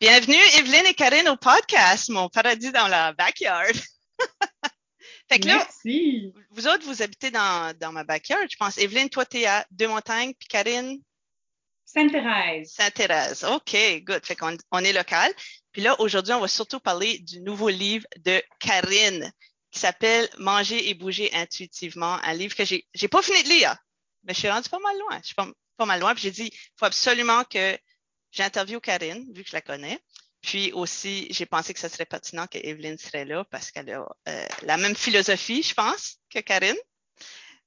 Bienvenue, Evelyne et Karine, au podcast, mon paradis dans la backyard. fait que là, Merci. vous autres, vous habitez dans, dans ma backyard, je pense. Evelyne, toi, tu es à Deux-Montagnes, puis Karine, Sainte-Thérèse. Sainte-Thérèse. OK, good. Fait qu'on on est local. Puis là, aujourd'hui, on va surtout parler du nouveau livre de Karine qui s'appelle Manger et bouger intuitivement, un livre que j'ai j'ai pas fini de lire, mais je suis rendu pas mal loin. Je suis pas, pas mal loin. Puis j'ai dit, il faut absolument que j'interviewe Karine, vu que je la connais. Puis aussi, j'ai pensé que ce serait pertinent que Evelyne serait là parce qu'elle a euh, la même philosophie, je pense, que Karine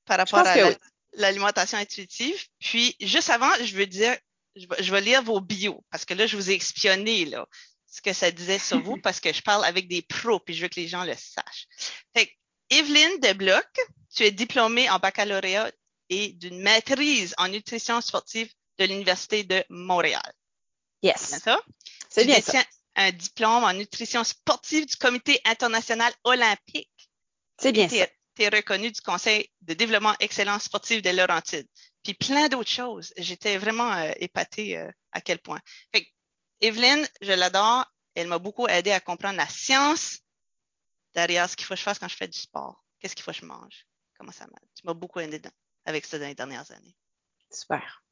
par rapport à que l'alimentation intuitive. Puis, juste avant, je veux dire, je vais, je vais lire vos bios parce que là, je vous ai espionné, là, ce que ça disait sur vous parce que je parle avec des pros puis je veux que les gens le sachent. Fait que, Evelyne Debloc, tu es diplômée en baccalauréat et d'une maîtrise en nutrition sportive de l'Université de Montréal. C'est bien Yes. ça? C'est tu bien ça. un diplôme en nutrition sportive du Comité international olympique. C'est bien Tu ça. es reconnu du Conseil de développement excellence sportive des Laurentides. Puis plein d'autres choses. J'étais vraiment euh, épatée euh, à quel point. Fait que, Evelyne, je l'adore. Elle m'a beaucoup aidé à comprendre la science derrière ce qu'il faut que je fasse quand je fais du sport. Qu'est-ce qu'il faut que je mange? Comment ça marche? Tu m'as beaucoup aidé dans- avec ça dans les dernières années. Super.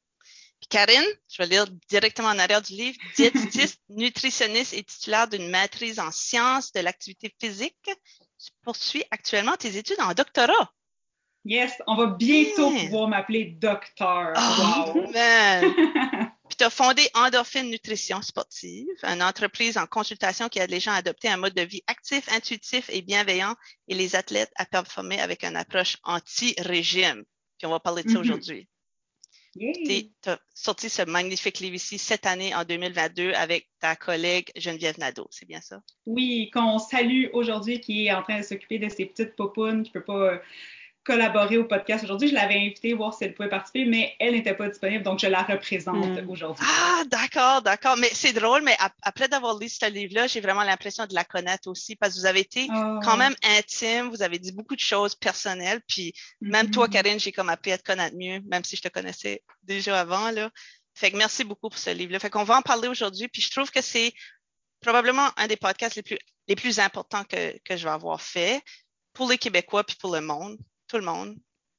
Puis Karine, je vais lire directement en arrière du livre, diététiste, nutritionniste et titulaire d'une maîtrise en sciences de l'activité physique. Tu poursuis actuellement tes études en doctorat. Yes, on va bientôt Yeah. pouvoir m'appeler docteur. Oh, Wow. man! Puis tu as fondé Endorphine Nutrition Sportive, une entreprise en consultation qui aide les gens à adopter un mode de vie actif, intuitif et bienveillant et les athlètes à performer avec une approche anti-régime. Puis on va parler de ça Mhm. aujourd'hui. Tu as sorti ce magnifique livre ici cette année en 2022 avec ta collègue Geneviève Nadeau, c'est bien ça? Oui, qu'on salue aujourd'hui, qui est en train de s'occuper de ses petites popounes, qui ne peut pas euh, collaborer au podcast aujourd'hui. Je l'avais invitée voir si elle pouvait participer, mais elle n'était pas disponible, donc je la représente Mm. aujourd'hui. Ah, d'accord, d'accord. Mais c'est drôle, mais ap- après d'avoir lu ce livre-là, j'ai vraiment l'impression de la connaître aussi parce que vous avez été Oh. quand même intime, vous avez dit beaucoup de choses personnelles, puis même toi, Mhm. Karine, j'ai comme appris à te connaître mieux, même si je te connaissais déjà avant, là. Fait que merci beaucoup pour ce livre-là. Fait qu'on va en parler aujourd'hui, puis je trouve que c'est probablement un des podcasts les plus, les plus importants que, que je vais avoir fait pour les Québécois puis pour le monde, tout le monde,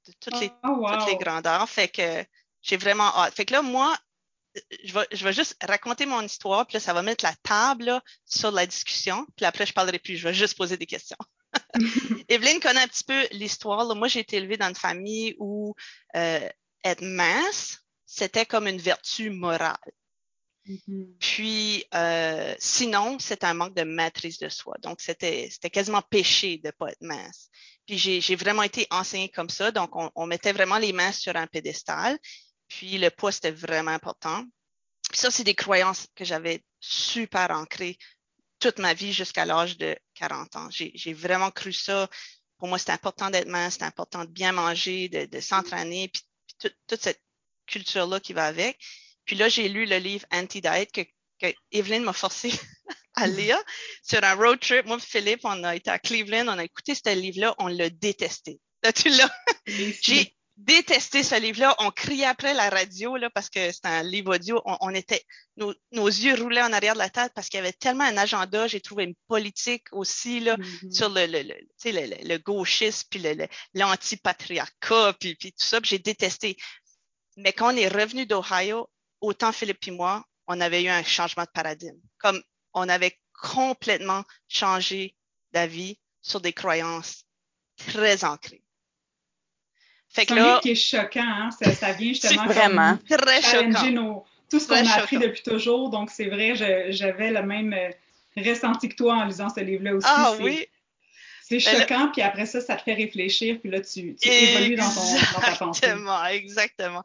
de toutes les Oh, wow. toutes les grandeurs. Fait que j'ai vraiment hâte. Fait que là, moi, je vais, je vais juste raconter mon histoire, puis là, ça va mettre la table là, sur la discussion. Puis après, je parlerai plus. Je vais juste poser des questions. Evelyne connaît un petit peu l'histoire. Moi, j'ai été élevée dans une famille où euh, être mince, c'était comme une vertu morale. Mhm. Puis, euh, sinon, c'est un manque de maîtrise de soi. Donc, c'était c'était quasiment péché de pas être mince. Puis, j'ai j'ai vraiment été enseignée comme ça. Donc, on, mettait vraiment les mains sur un pédestal. Puis, le poids, c'était vraiment important. Ça, c'est des croyances que j'avais super ancrées toute ma vie jusqu'à l'âge de 40 ans. J'ai vraiment cru ça. Pour moi, c'est important d'être mince, c'est important de bien manger, de, s'entraîner, puis, puis tout- toute cette culture-là qui va avec. Puis là, j'ai lu le livre Anti-Diet que, que Evelyne m'a forcé à lire sur un road trip. Moi Philippe, on a été à Cleveland, on a écouté ce livre-là, on l'a détesté. Là, tu l'as. J'ai détesté ce livre-là. On criait après la radio là, parce que c'est un livre audio. On, on était, nos, nos yeux roulaient en arrière de la tête parce qu'il y avait tellement un agenda. J'ai trouvé une politique aussi là, Mhm. sur le, le, le, le, le, gauchisme, puis le- le- l'anti-patriarcat, puis, puis tout ça, j'ai détesté. Mais quand on est revenu d'Ohio, autant Philippe et moi, on avait eu un changement de paradigme. Comme on avait complètement changé d'avis sur des croyances très ancrées. Fait C'est que un là, livre qui est choquant, hein? ça, ça vient justement vraiment. comme très challenger nos- tout ce qu'on a appris choquant. depuis toujours. Donc, c'est vrai, j'avais le même euh, ressenti que toi en lisant ce livre-là aussi. Ah C'est- oui, C'est Ben là- choquant, puis après ça, ça te fait réfléchir, puis là, tu, tu évolues dans, ton, dans ta pensée. Exactement, exactement.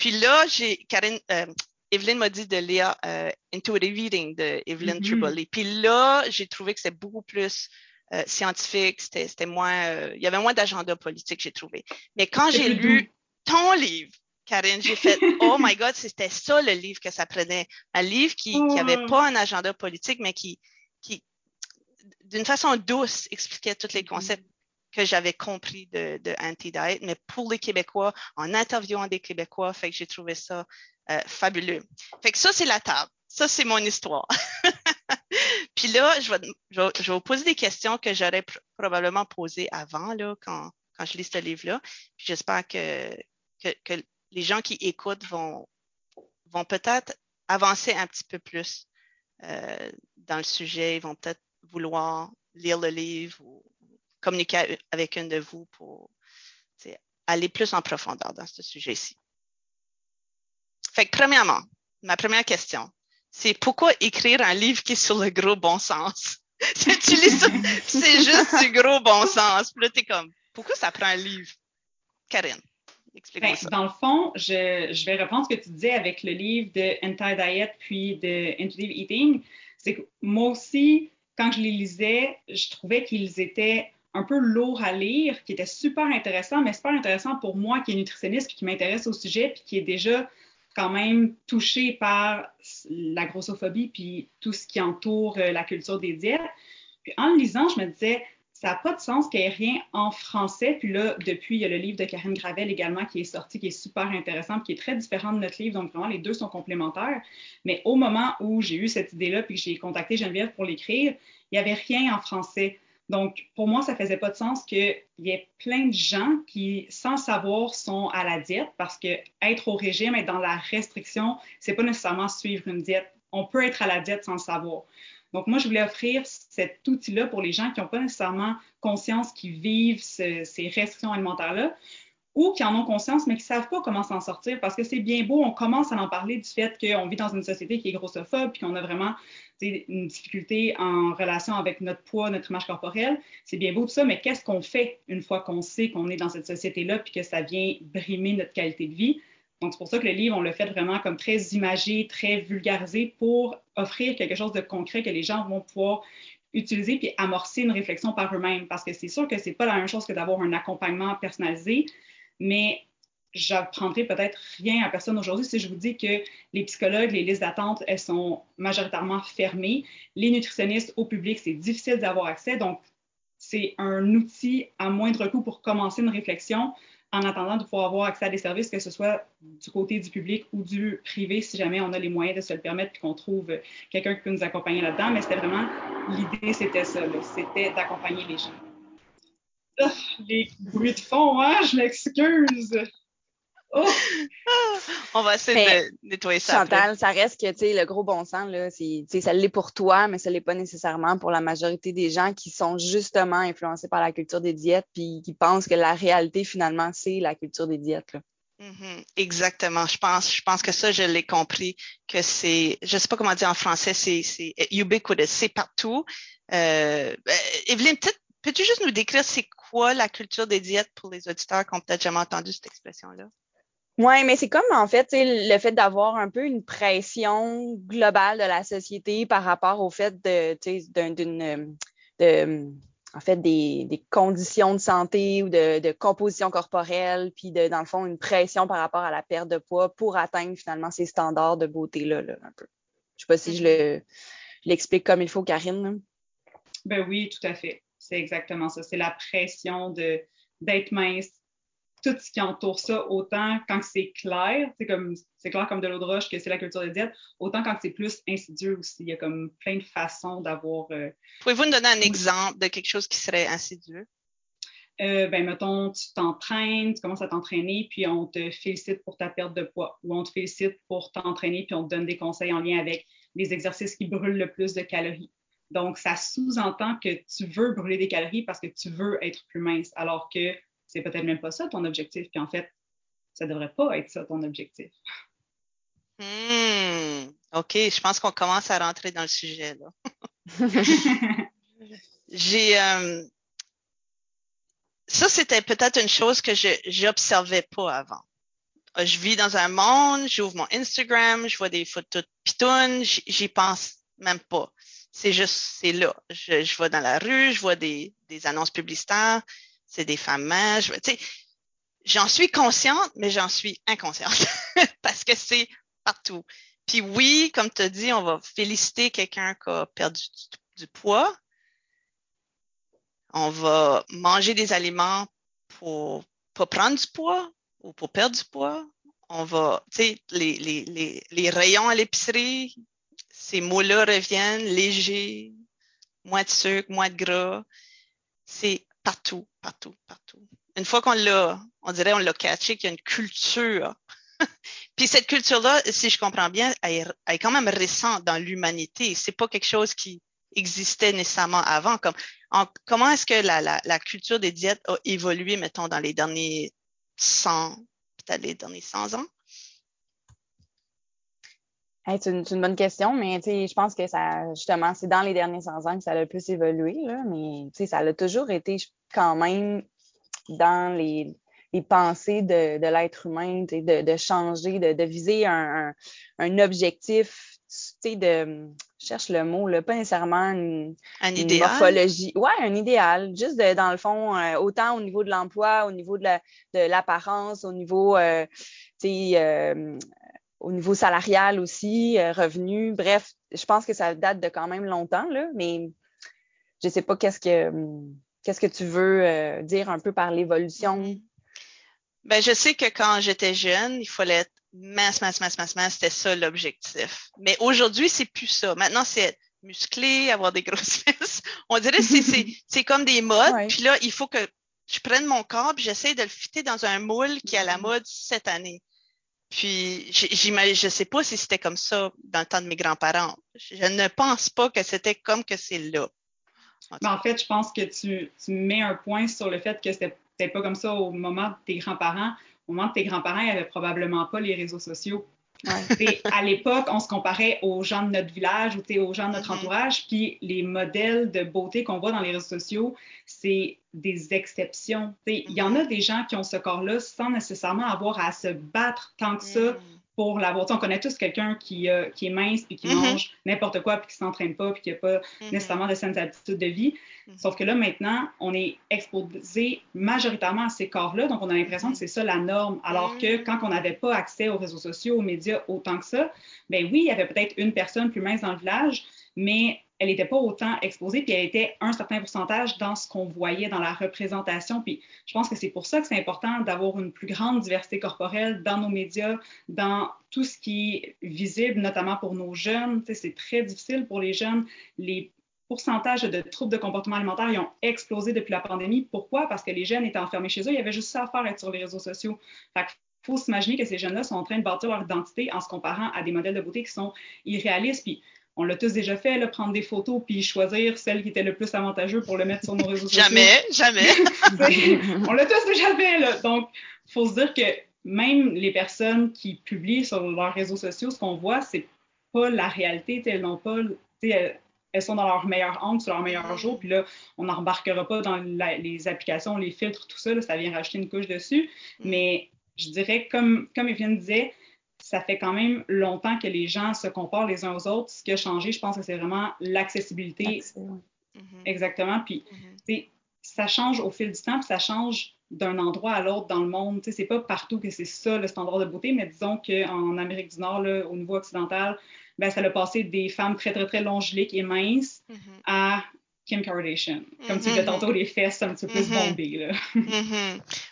Puis là, j'ai Karine, euh, Evelyne m'a dit de lire euh, Intuitive Eating de Evelyn Mhm. Triboli. Puis là, j'ai trouvé que c'était beaucoup plus euh, scientifique, c'était moins, euh, il y avait moins d'agenda politique, j'ai trouvé. Mais quand j'ai lu doux. ton livre, Karine, j'ai fait Oh my God, c'était ça le livre que ça prenait. Un livre qui n'avait pas un agenda politique, mais qui, qui d'une façon douce, expliquait tous les Mhm. concepts que j'avais compris de, de Anti-Diet, mais pour les Québécois, en interviewant des Québécois, fait que j'ai trouvé ça euh, fabuleux. Fait que ça, c'est la table. ça, c'est mon histoire. Puis là, je vais, je, vais, vous poser des questions que j'aurais probablement posées avant, là, quand, quand je lis ce livre-là. J'espère que, que, que, les gens qui écoutent vont, vont peut-être avancer un petit peu plus euh, dans le sujet. Ils vont peut-être vouloir lire le livre ou communiquer avec un de vous pour aller plus en profondeur dans ce sujet-ci. Fait que premièrement, ma première question, c'est pourquoi écrire un livre qui est sur le gros bon sens? c'est juste du gros bon sens. Puis là, t'es comme, pourquoi ça prend un livre? Karine, explique-moi ben, ça. Dans le fond, je, je, vais reprendre ce que tu disais avec le livre de Anti-Diet puis de Intuitive Eating. C'est que moi aussi, quand je les lisais, je trouvais qu'ils étaient un peu lourds à lire, qui étaient super intéressants, mais super intéressant pour moi qui est nutritionniste puis qui m'intéresse au sujet puis qui est déjà quand même touché par la grossophobie puis tout ce qui entoure euh, la culture des diètes. Puis en le lisant, je me disais, ça n'a pas de sens qu'il n'y ait rien en français. Puis là, depuis, il y a le livre de Karine Gravel également qui est sorti, qui est super intéressant, qui est très différent de notre livre. Donc, vraiment, les deux sont complémentaires. Mais au moment où j'ai eu cette idée-là, puis que j'ai contacté Geneviève pour l'écrire, il n'y avait rien en français. Donc, pour moi, ça faisait pas de sens qu'il y ait plein de gens qui, sans savoir, sont à la diète parce que être au régime, être dans la restriction, c'est pas nécessairement suivre une diète. On peut être à la diète sans savoir. Donc, moi, je voulais offrir cet outil-là pour les gens qui n'ont pas nécessairement conscience qu'ils vivent ces restrictions alimentaires-là ou qui en ont conscience, mais qui ne savent pas comment s'en sortir parce que c'est bien beau, on commence à en parler du fait qu'on vit dans une société qui est grossophobe puis qu'on a vraiment une difficulté en relation avec notre poids, notre image corporelle. C'est bien beau tout ça, mais qu'est-ce qu'on fait une fois qu'on sait qu'on est dans cette société-là puis que ça vient brimer notre qualité de vie? Donc, c'est pour ça que le livre, on le fait vraiment comme très imagé, très vulgarisé pour offrir quelque chose de concret que les gens vont pouvoir utiliser puis amorcer une réflexion par eux-mêmes. Parce que c'est sûr que c'est pas la même chose que d'avoir un accompagnement personnalisé, mais j'apprendrai peut-être rien à personne aujourd'hui si je vous dis que les psychologues, les listes d'attente, elles sont majoritairement fermées. Les nutritionnistes au public, c'est difficile d'avoir accès. Donc, c'est un outil à moindre coût pour commencer une réflexion en attendant de pouvoir avoir accès à des services, que ce soit du côté du public ou du privé, si jamais on a les moyens de se le permettre et qu'on trouve quelqu'un qui peut nous accompagner là-dedans. Mais c'était vraiment, l'idée, c'était ça, c'était d'accompagner les gens. Ah, les bruits de fond, hein, je m'excuse. Oh! On va essayer de nettoyer ça. Chantal, ça reste que, tu sais, le gros bon sens, là, c'est, ça l'est pour toi, mais ça l'est pas nécessairement pour la majorité des gens qui sont justement influencés par la culture des diètes puis qui pensent que la réalité, finalement, c'est la culture des diètes, là. Mm-hmm. exactement. Je pense, je pense que ça, je l'ai compris, que c'est, je sais pas comment dire en français, c'est, c'est ubiquitous, c'est partout. Euh, ben, Evelyne, peut-être, peux-tu juste nous décrire c'est quoi la culture des diètes pour les auditeurs qui ont peut-être jamais entendu cette expression-là? Oui, mais c'est comme en fait le fait d'avoir un peu une pression globale de la société par rapport au fait de d'une en fait des, conditions de santé ou de, de, composition corporelle, puis de, dans le fond, une pression par rapport à la perte de poids pour atteindre finalement ces standards de beauté-là, là, un peu. Je sais pas si je le l'explique comme il faut, Karine. Ben oui, tout à fait. C'est exactement ça. C'est la pression de d'être mince, tout ce qui entoure ça, autant quand c'est clair, c'est comme c'est clair comme de l'eau de roche que c'est la culture des diètes, autant quand c'est plus insidieux aussi. Il y a comme plein de façons d'avoir. Euh, Pouvez-vous nous donner un exemple de quelque chose qui serait insidieux? Euh, ben, mettons, tu t'entraînes, tu commences à t'entraîner, puis on te félicite pour ta perte de poids, ou on te félicite pour t'entraîner, puis on te donne des conseils en lien avec les exercices qui brûlent le plus de calories. Donc, ça sous-entend que tu veux brûler des calories parce que tu veux être plus mince, alors que c'est peut-être même pas ça ton objectif. Puis en fait, ça devrait pas être ça ton objectif. Hmm, OK, je pense qu'on commence à rentrer dans le sujet là. J'ai euh, ça, c'était peut-être une chose que je n'observais pas avant. Je vis dans un monde, j'ouvre mon Instagram, je vois des photos de pitounes, j'y pense même pas. C'est juste, c'est là. Je, je vais dans la rue, je vois des, des annonces publicitaires, c'est des femmes mages. Tu sais, j'en suis consciente, mais j'en suis inconsciente parce que c'est partout. Puis oui, comme tu as dit, on va féliciter quelqu'un qui a perdu du, poids. On va manger des aliments pour pas prendre du poids ou pour perdre du poids. On va, tu sais, les, les, les, les rayons à l'épicerie, ces mots-là reviennent légers, moins de sucre, moins de gras. C'est partout, partout, partout. Une fois qu'on l'a, on dirait on l'a catché qu'il y a une culture. Puis cette culture-là, si je comprends bien, elle est, quand même récente dans l'humanité. C'est pas quelque chose qui existait nécessairement avant. Comme, comment est-ce que la, culture des diètes a évolué, mettons, dans les derniers 100, peut-être les derniers 100 ans? C'est une, bonne question, mais je pense que ça, justement, c'est dans les derniers 100 ans que ça a le plus évolué, là, mais ça a toujours été quand même dans les, les pensées de, de l'être humain, de, de changer, de, de viser un, un, objectif, de, je cherche le mot, là, pas nécessairement une, un idéal? morphologie. Ouais, un idéal. Juste de, dans le fond, euh, autant au niveau de l'emploi, au niveau de l'apparence, au niveau, euh, tu sais, euh, au niveau salarial aussi, euh, revenu. Bref, je pense que ça date de quand même longtemps, là, mais je sais pas qu'est-ce que qu'est-ce que tu veux euh, dire un peu par l'évolution. Mm-hmm. Ben, je sais que quand j'étais jeune, il fallait être mince, mince, mince, mince, mince, c'était ça l'objectif. Mais aujourd'hui, c'est plus ça. Maintenant, c'est être musclé, avoir des grosses fesses. On dirait que c'est comme des modes. Puis là, il faut que je prenne mon corps et j'essaie de le fitter dans un moule qui est à la mm-hmm. mode cette année. Puis, j'imagine, je sais pas si c'était comme ça dans le temps de mes grands-parents. Je ne pense pas que c'était comme que c'est là. En, fait, je pense que tu, tu, mets un point sur le fait que c'était pas comme ça au moment de tes grands-parents. Au moment de tes grands-parents, il n'y avait probablement pas les réseaux sociaux. À l'époque, on se comparait aux gens de notre village ou aux gens de notre mm-hmm. entourage, puis les modèles de beauté qu'on voit dans les réseaux sociaux, c'est des exceptions. Il y en a mm-hmm. des gens qui ont ce corps-là sans nécessairement avoir à se battre tant que ça mm pour l'avoir. On connaît tous quelqu'un qui, euh, qui est mince puis qui mm-hmm. mange n'importe quoi puis qui s'entraîne pas puis qui n'a pas mm-hmm. nécessairement de saines habitudes de vie. Mm-hmm. Sauf que là, maintenant, on est exposé majoritairement à ces corps-là, donc on a l'impression que c'est ça la norme. Alors que quand on n'avait pas accès aux réseaux sociaux, aux médias autant que ça, ben oui, il y avait peut-être une personne plus mince dans le village, mais elle n'était pas autant exposée, puis elle était un certain pourcentage dans ce qu'on voyait dans la représentation. Puis je pense que c'est pour ça que c'est important d'avoir une plus grande diversité corporelle dans nos médias, dans tout ce qui est visible, notamment pour nos jeunes. C'est très difficile pour les jeunes. Les pourcentages de troubles de comportement alimentaire ont explosé depuis la pandémie. Pourquoi? Parce que les jeunes étaient enfermés chez eux. Il y avait juste ça à faire être sur les réseaux sociaux. Fait faut s'imaginer que ces jeunes-là sont en train de bâtir leur identité en se comparant à des modèles de beauté qui sont irréalistes. Puis on l'a tous déjà fait, là, prendre des photos puis choisir celle qui était le plus avantageuse pour le mettre sur nos réseaux sociaux. Jamais, jamais. on l'a tous déjà fait. Là. Donc, il faut se dire que même les personnes qui publient sur leurs réseaux sociaux, ce qu'on voit, c'est pas la réalité. Elles n'ont pas. Elles, sont dans leur meilleur angle, sur leur meilleur jour. Puis là, on n'embarquera pas dans les applications, les filtres, tout ça. ça vient rajouter une couche dessus. Mm. Mais je dirais, comme, comme Evelyne disait, ça fait quand même longtemps que les gens se comparent les uns aux autres. Ce qui a changé, je pense que c'est vraiment l'accessibilité. Mm-hmm. Exactement. Puis, mm-hmm. ça change au fil du temps, puis ça change d'un endroit à l'autre dans le monde. C'est pas partout que c'est ça, le standard de beauté, mais disons qu'en Amérique du Nord, au niveau occidental, ben, ça a passé des femmes très, très, très longiliques et minces mm-hmm. à Kim Kardashian. Comme tu disais tantôt, les fesses un petit peu plus bombées. Là.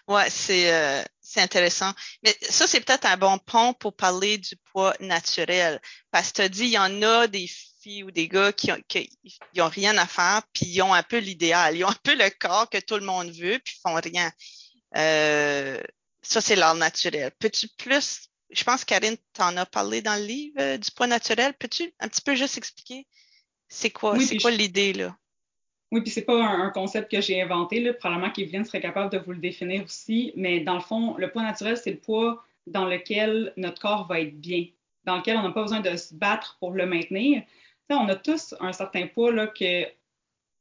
Ouais, c'est euh, c'est intéressant. Mais ça, c'est peut-être un bon pont pour parler du poids naturel. Parce que tu as dit, il y en a des filles ou des gars qui ont, qui, ont rien à faire, puis ils ont un peu l'idéal. Ils ont un peu le corps que tout le monde veut, puis ils font rien. Euh, ça, c'est l'art naturel. Peux-tu plus, je pense, Karine, t'en as parlé dans le livre euh, du poids naturel. Peux-tu un petit peu juste expliquer c'est quoi, c'est quoi l'idée, là? Oui, puis c'est pas un, concept que j'ai inventé. Là. Probablement qu'Evelyne serait capable de vous le définir aussi. Mais dans le fond, le poids naturel, c'est le poids dans lequel notre corps va être bien, dans lequel on n'a pas besoin de se battre pour le maintenir. on a tous un certain poids là, que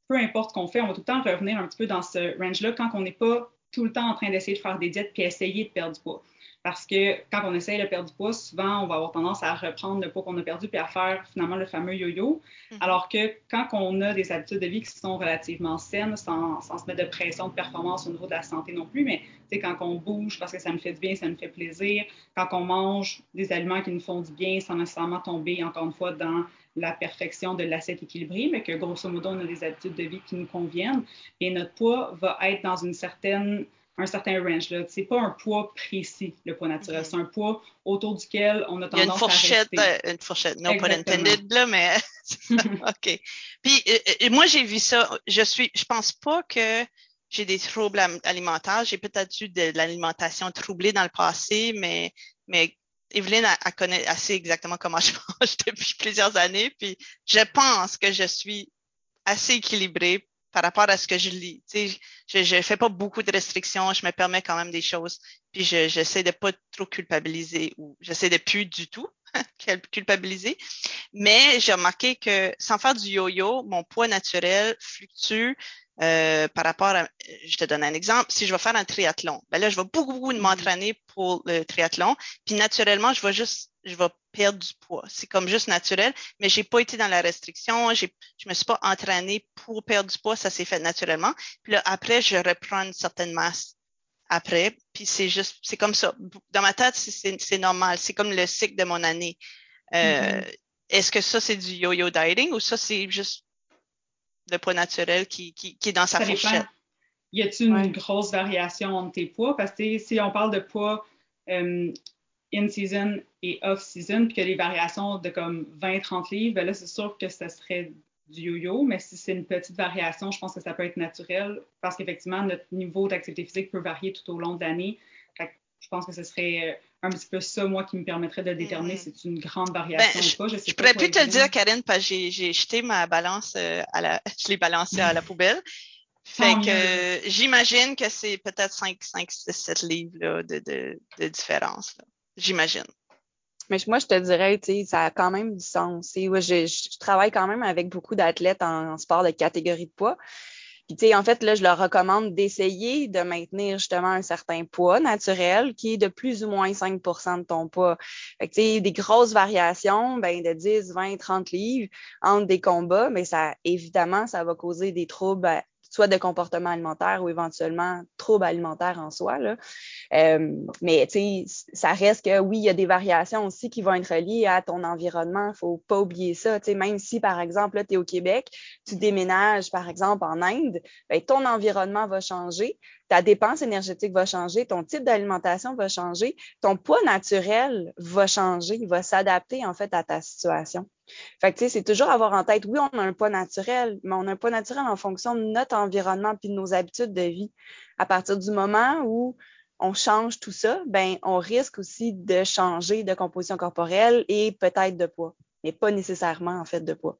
peu importe qu'on fait, on va tout le temps revenir un petit peu dans ce range-là quand on n'est pas tout le temps en train d'essayer de faire des diètes puis essayer de perdre du poids. Parce que quand on essaye de perdre du poids, souvent, on va avoir tendance à reprendre le poids qu'on a perdu puis à faire finalement le fameux yo-yo. Mhm. Alors que quand on a des habitudes de vie qui sont relativement saines, sans, sans, se mettre de pression de performance au niveau de la santé non plus, mais quand on bouge parce que ça nous fait du bien, ça nous fait plaisir, quand on mange des aliments qui nous font du bien sans nécessairement tomber, encore une fois, dans la perfection de l'assiette équilibrée, mais que grosso modo, on a des habitudes de vie qui nous conviennent, et notre poids va être dans une certaine un certain range. Ce n'est pas un poids précis, le poids naturel. C'est un poids autour duquel on a tendance Il y a une fourchette, à rester. Euh, une fourchette, no pun intended, là, mais OK. Puis euh, moi, j'ai vu ça. Je suis, je pense pas que j'ai des troubles alimentaires. J'ai peut-être eu de, l'alimentation troublée dans le passé, mais, mais Evelyne, elle, connaît assez exactement comment je mange depuis plusieurs années. Puis je pense que je suis assez équilibrée par rapport à ce que je lis. Tu sais, je ne fais pas beaucoup de restrictions, je me permets quand même des choses, puis j'essaie de pas trop culpabiliser ou j'essaie de plus du tout culpabiliser. Mais j'ai remarqué que sans faire du yo-yo, mon poids naturel fluctue euh, par rapport à, je te donne un exemple, si je vais faire un triathlon, ben là, je vais beaucoup, beaucoup mm-hmm. m'entraîner pour le triathlon, puis naturellement, je vais juste, je vais perdre du poids. C'est comme juste naturel, mais j'ai pas été dans la restriction, j'ai, je me suis pas entraînée pour perdre du poids, ça s'est fait naturellement. Puis là, après, je reprends une certaine masse après, puis c'est juste, c'est comme ça. Dans ma tête, c'est normal, c'est comme le cycle de mon année. Euh, mm-hmm. Est-ce que ça, c'est du yo-yo dieting ou ça, c'est juste le poids naturel qui, qui, qui est dans sa fourchette. Y a-t-il une grosse variation entre tes poids? Parce que si on parle de poids euh, in-season et off-season, puis qu'il y a des variations de comme 20-30 livres, ben là, c'est sûr que ça serait du yo-yo, mais si c'est une petite variation, je pense que ça peut être naturel parce qu'effectivement, notre niveau d'activité physique peut varier tout au long de l'année. Je pense que ce serait euh, un petit peu ça, moi, qui me permettrait de déterminer mm-hmm. si c'est une grande variation ben, ou pas. Je, sais je pourrais plus te le dire, Karine, parce que j'ai jeté ma balance euh, à la, je l'ai balancée à la poubelle. Fait que j'imagine que c'est peut-être 5, 5, 6, 7 livres là, de, de, de différence. J'imagine. Mais moi, je te dirais, tu sais, ça a quand même du sens. Ouais, je, je, travaille quand même avec beaucoup d'athlètes en, sport de catégorie de poids. Puis, tu sais, en fait, là, je leur recommande d'essayer de maintenir justement un certain poids naturel qui est de plus ou moins 5% de ton poids. Fait que, tu des grosses variations, ben, de 10, 20, 30 livres entre des combats, mais ça, évidemment, ça va causer des troubles soit de comportement alimentaire ou éventuellement troubles alimentaires en soi. Là. Euh, mais ça reste que oui, il y a des variations aussi qui vont être liées à ton environnement. Il faut pas oublier ça. Même si, par exemple, tu es au Québec, tu déménages, par exemple, en Inde, ben, ton environnement va changer ta dépense énergétique va changer, ton type d'alimentation va changer, ton poids naturel va changer, il va s'adapter en fait à ta situation. Fait que, tu sais, c'est toujours avoir en tête, oui, on a un poids naturel, mais on a un poids naturel en fonction de notre environnement puis de nos habitudes de vie. À partir du moment où on change tout ça, ben, on risque aussi de changer de composition corporelle et peut-être de poids, mais pas nécessairement, en fait, de poids.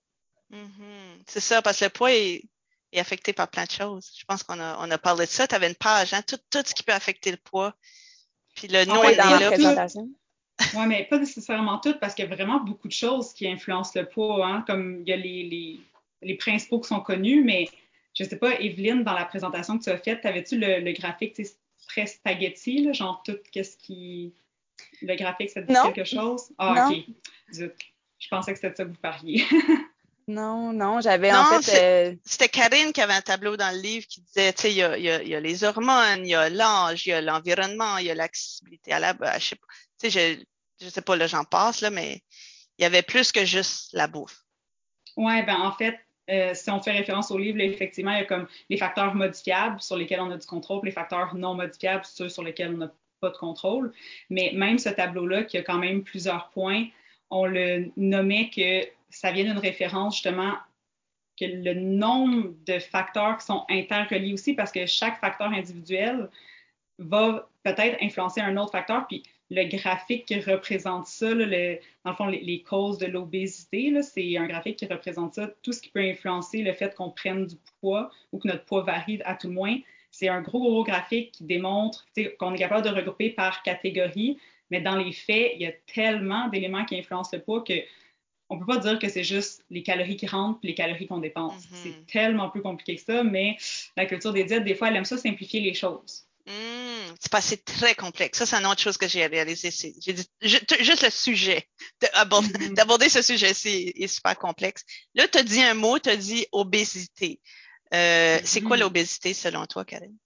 Mm-hmm. C'est ça, parce que le poids est, affecté par plein de choses. Je pense qu'on a, on a parlé de ça. Tu avais une page, hein, tout, tout ce qui peut affecter le poids. Puis le nom est là. Oui, mais pas nécessairement tout, parce qu'il y a vraiment beaucoup de choses qui influencent le poids, hein, comme il y a les, les, les, principaux qui sont connus, mais je ne sais pas, Evelyne, dans la présentation que tu as faite, avais-tu le, le, graphique très spaghetti, là, genre tout qu'est-ce qui. Le graphique, ça dit quelque chose? Ah, OK. Je pensais que c'était ça que vous parliez. Non, non, j'avais en fait. Euh, c'était Karine qui avait un tableau dans le livre qui disait, tu sais, il y a, y a, les hormones, il y a l'âge, il y a l'environnement, il y a l'accessibilité à la. Je sais pas, tu sais, je, je sais pas, là, j'en passe, là, mais il y avait plus que juste la bouffe. Oui, ben en fait, euh, si on fait référence au livre, effectivement, il y a comme les facteurs modifiables sur lesquels on a du contrôle, les facteurs non modifiables, ceux sur lesquels on n'a pas de contrôle. Mais même ce tableau-là, qui a quand même plusieurs points, on le nommait que ça vient d'une référence justement que le nombre de facteurs qui sont interreliés aussi, parce que chaque facteur individuel va peut-être influencer un autre facteur. Puis le graphique qui représente ça, dans le fond, les, causes de l'obésité, c'est un graphique qui représente ça, tout ce qui peut influencer le fait qu'on prenne du poids ou que notre poids varie à tout le moins. C'est un gros, gros graphique qui démontre qu'on est capable de regrouper par catégorie, mais dans les faits, il y a tellement d'éléments qui influencent le poids que on peut pas dire que c'est juste les calories qui rentrent et les calories qu'on dépense. Mm-hmm. C'est tellement plus compliqué que ça, mais la culture des diètes, des fois, elle aime ça simplifier les choses. Mm, c'est pas c'est très complexe. Ça, c'est une autre chose que j'ai réalisé. J'ai dit, juste le sujet, mm-hmm. d'aborder ce sujet c'est super complexe. Là, tu as dit un mot, tu as dit obésité. Euh, c'est quoi mm-hmm. l'obésité selon toi, Karine?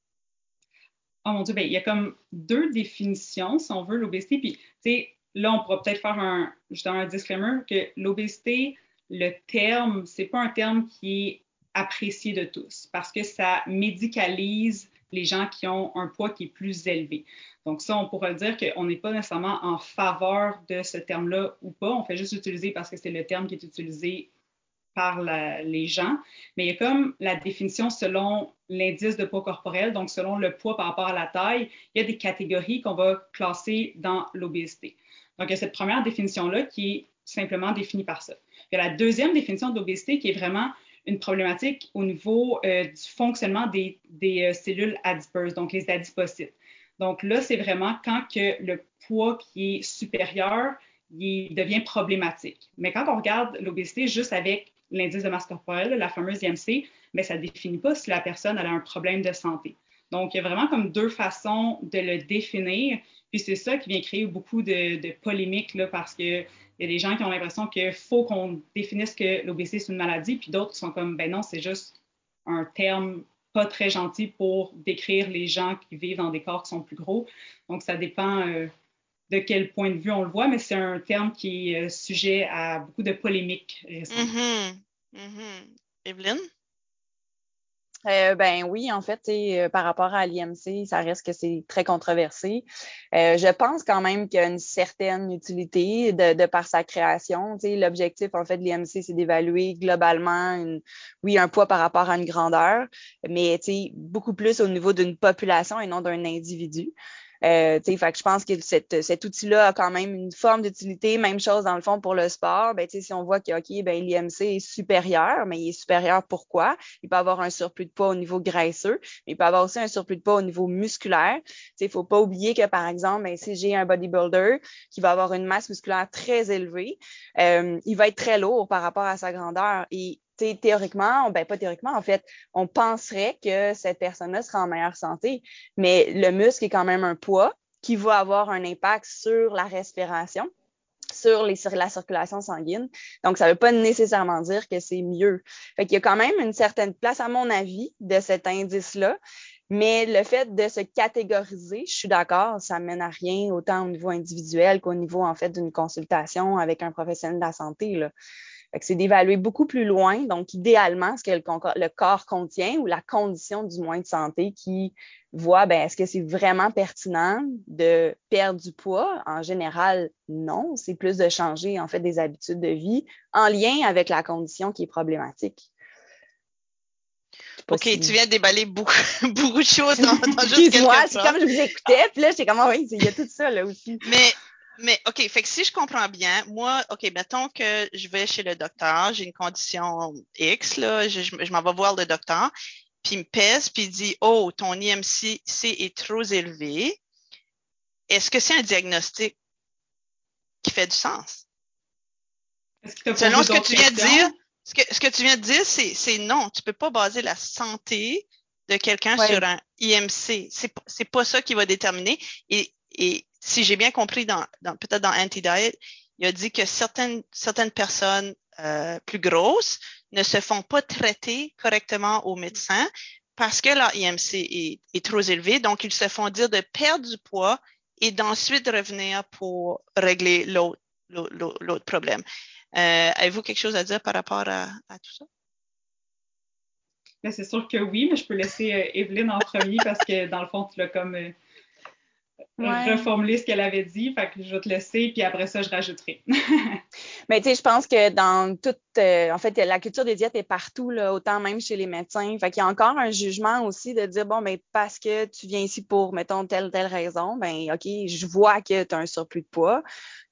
Oh mon Dieu, ben, il y a comme deux définitions, si on veut, l'obésité. Puis, tu sais, là, on pourra peut-être faire un, justement un disclaimer que l'obésité, le terme, c'est pas un terme qui est apprécié de tous parce que ça médicalise les gens qui ont un poids qui est plus élevé. Donc ça, on pourrait dire qu'on n'est pas nécessairement en faveur de ce terme-là ou pas. On fait juste l'utiliser parce que c'est le terme qui est utilisé par les gens. Mais il y a comme la définition selon l'indice de poids corporel, donc selon le poids par rapport à la taille, il y a des catégories qu'on va classer dans l'obésité. Donc il y a cette première définition-là qui est simplement définie par ça. Il y a la deuxième définition d'obésité qui est vraiment une problématique au niveau euh, du fonctionnement des, euh, cellules adipeuses, donc les adipocytes. Donc là, c'est vraiment quand que le poids qui est supérieur, il devient problématique. Mais quand on regarde l'obésité juste avec l'indice de masse corporelle, la fameuse IMC, mais ça ne définit pas si la personne a un problème de santé. Donc, il y a vraiment comme deux façons de le définir. Puis c'est ça qui vient créer beaucoup de, polémiques là, parce qu'il y a des gens qui ont l'impression qu'il faut qu'on définisse que l'obésité c'est une maladie, puis d'autres sont comme ben non, c'est juste un terme pas très gentil pour décrire les gens qui vivent dans des corps qui sont plus gros. Donc, ça dépend euh, de quel point de vue on le voit, mais c'est un terme qui est euh, sujet à beaucoup de polémiques récentes. Mm-hmm. Mm-hmm. Evelyne? Euh, ben oui, en fait, euh, par rapport à l'IMC, ça reste que c'est très controversé. Euh, je pense quand même qu'il y a une certaine utilité de, de par sa création. L'objectif, en fait, de l'IMC, c'est d'évaluer globalement, une, oui, un poids par rapport à une grandeur, mais beaucoup plus au niveau d'une population et non d'un individu. Euh, fait que je pense que cet outil-là a quand même une forme d'utilité. Même chose dans le fond pour le sport. Ben, si on voit que OK, ben, l'IMC est supérieur, mais il est supérieur pourquoi? Il peut avoir un surplus de poids au niveau graisseux, mais il peut avoir aussi un surplus de poids au niveau musculaire. Il ne faut pas oublier que, par exemple, ben, si j'ai un bodybuilder qui va avoir une masse musculaire très élevée, euh, il va être très lourd par rapport à sa grandeur. Et théoriquement, ben pas théoriquement, en fait, on penserait que cette personne-là sera en meilleure santé, mais le muscle est quand même un poids qui va avoir un impact sur la respiration, sur, la circulation sanguine. Donc, ça ne veut pas nécessairement dire que c'est mieux. Fait qu'il y a quand même une certaine place, à mon avis, de cet indice-là. Mais le fait de se catégoriser, je suis d'accord, ça mène à rien autant au niveau individuel qu'au niveau, en fait, d'une consultation avec un professionnel de la santé. C'est d'évaluer beaucoup plus loin, donc idéalement, ce que le, corps contient ou la condition du moins de santé qui voit, ben, est-ce que c'est vraiment pertinent de perdre du poids? En général, non. C'est plus de changer, en fait, des habitudes de vie en lien avec la condition qui est problématique. OK, tu viens de déballer beaucoup, beaucoup de choses dans, dans juste Excuse-moi, c'est comme je vous écoutais, puis là, j'étais comme, ah oui, il y a tout ça, là aussi. Mais mais OK, fait que si je comprends bien, moi, OK, mettons que je vais chez le docteur, j'ai une condition X, là, je, je, m'en vais voir le docteur, puis il me pèse, puis il dit Oh, ton IMC est trop élevé. Est-ce que c'est un diagnostic qui fait du sens? Selon ce que tu viens de dire, ce que, ce que tu viens de dire, c'est non. Tu peux pas baser la santé de quelqu'un sur un IMC. C'est pas ça qui va déterminer. Et, et si j'ai bien compris, peut-être dans Anti-Diet, il a dit que certaines, personnes euh, plus grosses ne se font pas traiter correctement au médecin parce que leur IMC est, trop élevé. Donc, ils se font dire de perdre du poids et d'ensuite revenir pour régler l'autre problème. Euh, Avez-vous quelque chose à dire par rapport à, à tout ça? Ben, c'est sûr que oui, mais je peux laisser euh, Evelyne en premier parce que dans le fond, tu l'as comme reformuler ce qu'elle avait dit. Fait que je vais te laisser, puis après ça, je rajouterai. Mais tu sais, je pense que dans toute, euh, en fait, la culture des diètes est partout, là, autant même chez les médecins. Fait qu'il y a encore un jugement aussi de dire, bon, mais ben, parce que tu viens ici pour, mettons, telle, telle raison, ben, OK, je vois que tu as un surplus de poids.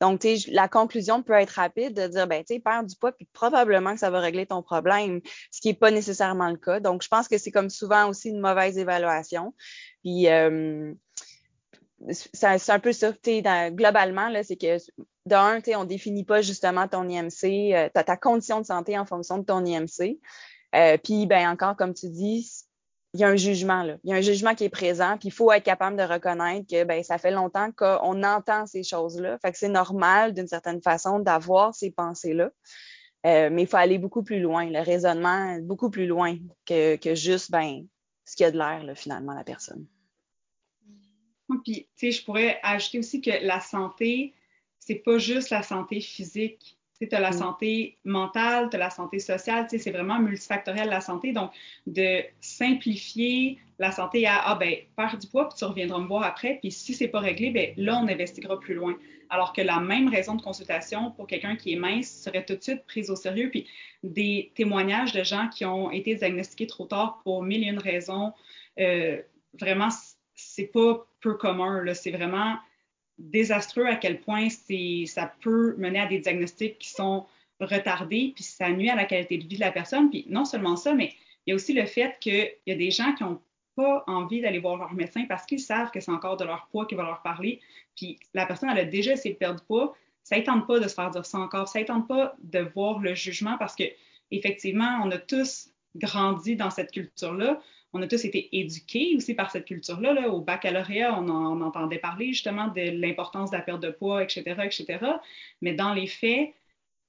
Donc, tu sais, la conclusion peut être rapide de dire, ben, tu sais, perds du poids, puis probablement que ça va régler ton problème, ce qui n'est pas nécessairement le cas. Donc, je pense que c'est comme souvent aussi une mauvaise évaluation. Puis, euh, c'est un peu ça. Dans, globalement, c'est que d'un, on définit pas justement ton IMC, euh, ta condition de santé en fonction de ton IMC. Euh, puis, ben encore, comme tu dis, il y a un jugement. Il y a un jugement qui est présent, puis il faut être capable de reconnaître que ben, ça fait longtemps qu'on entend ces choses-là. Fait que c'est normal, d'une certaine façon, d'avoir ces pensées-là. Euh, mais il faut aller beaucoup plus loin, le raisonnement beaucoup plus loin que, que juste ben, ce qu'il y a de l'air, finalement, la personne. Puis, tu sais, je pourrais ajouter aussi que la santé, c'est pas juste la santé physique, Tu as la Mm. santé mentale, tu as la santé sociale, tu sais, c'est vraiment multifactoriel la santé. Donc, de simplifier la santé à Ah, ben, perds du poids, puis tu reviendras me voir après. Puis si c'est pas réglé, ben là, on investiguera plus loin. Alors que la même raison de consultation pour quelqu'un qui est mince serait tout de suite prise au sérieux. Puis des témoignages de gens qui ont été diagnostiqués trop tard pour mille et une raisons, euh, vraiment, c'est pas peu commun. C'est vraiment désastreux à quel point ça peut mener à des diagnostics qui sont retardés, puis ça nuit à la qualité de vie de la personne. Puis non seulement ça, mais il y a aussi le fait qu'il y a des gens qui n'ont pas envie d'aller voir leur médecin parce qu'ils savent que c'est encore de leur poids qui va leur parler. Puis la personne, elle a déjà essayé de perdre du poids. Ça ne tente pas de se faire dire ça encore. Ça ne tente pas de voir le jugement parce que effectivement, on a tous grandi dans cette culture-là. On a tous été éduqués aussi par cette culture-là. là. Au baccalauréat, on, en, entendait parler justement de l'importance de la perte de poids, etc., etc. Mais dans les faits,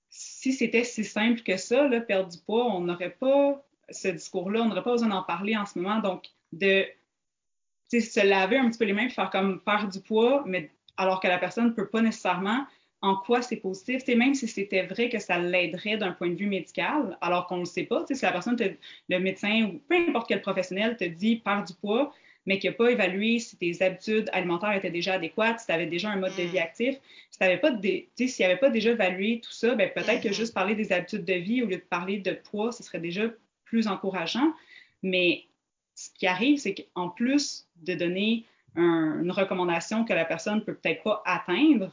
si c'était si simple que ça, là, perdre du poids, on n'aurait pas ce discours-là, on n'aurait pas besoin d'en parler en ce moment. Donc, de se laver un petit peu les mains et faire comme perdre du poids, mais alors que la personne ne peut pas nécessairement en quoi c'est positif, sais, même si c'était vrai que ça l'aiderait d'un point de vue médical, alors qu'on ne le sait pas, si la personne, te- le médecin ou peu importe quel professionnel te dit perds du poids, mais qui n'a pas évalué si tes habitudes alimentaires étaient déjà adéquates, si tu avais déjà un mode de Mm. vie actif, si pas tu sais, s'il n'avait pas déjà évalué tout ça, ben peut-être que Mhm. juste parler des habitudes de vie au lieu de parler de poids, ce serait déjà plus encourageant. Mais ce qui arrive, c'est qu'en plus de donner un- une recommandation que la personne ne peut peut-être pas atteindre,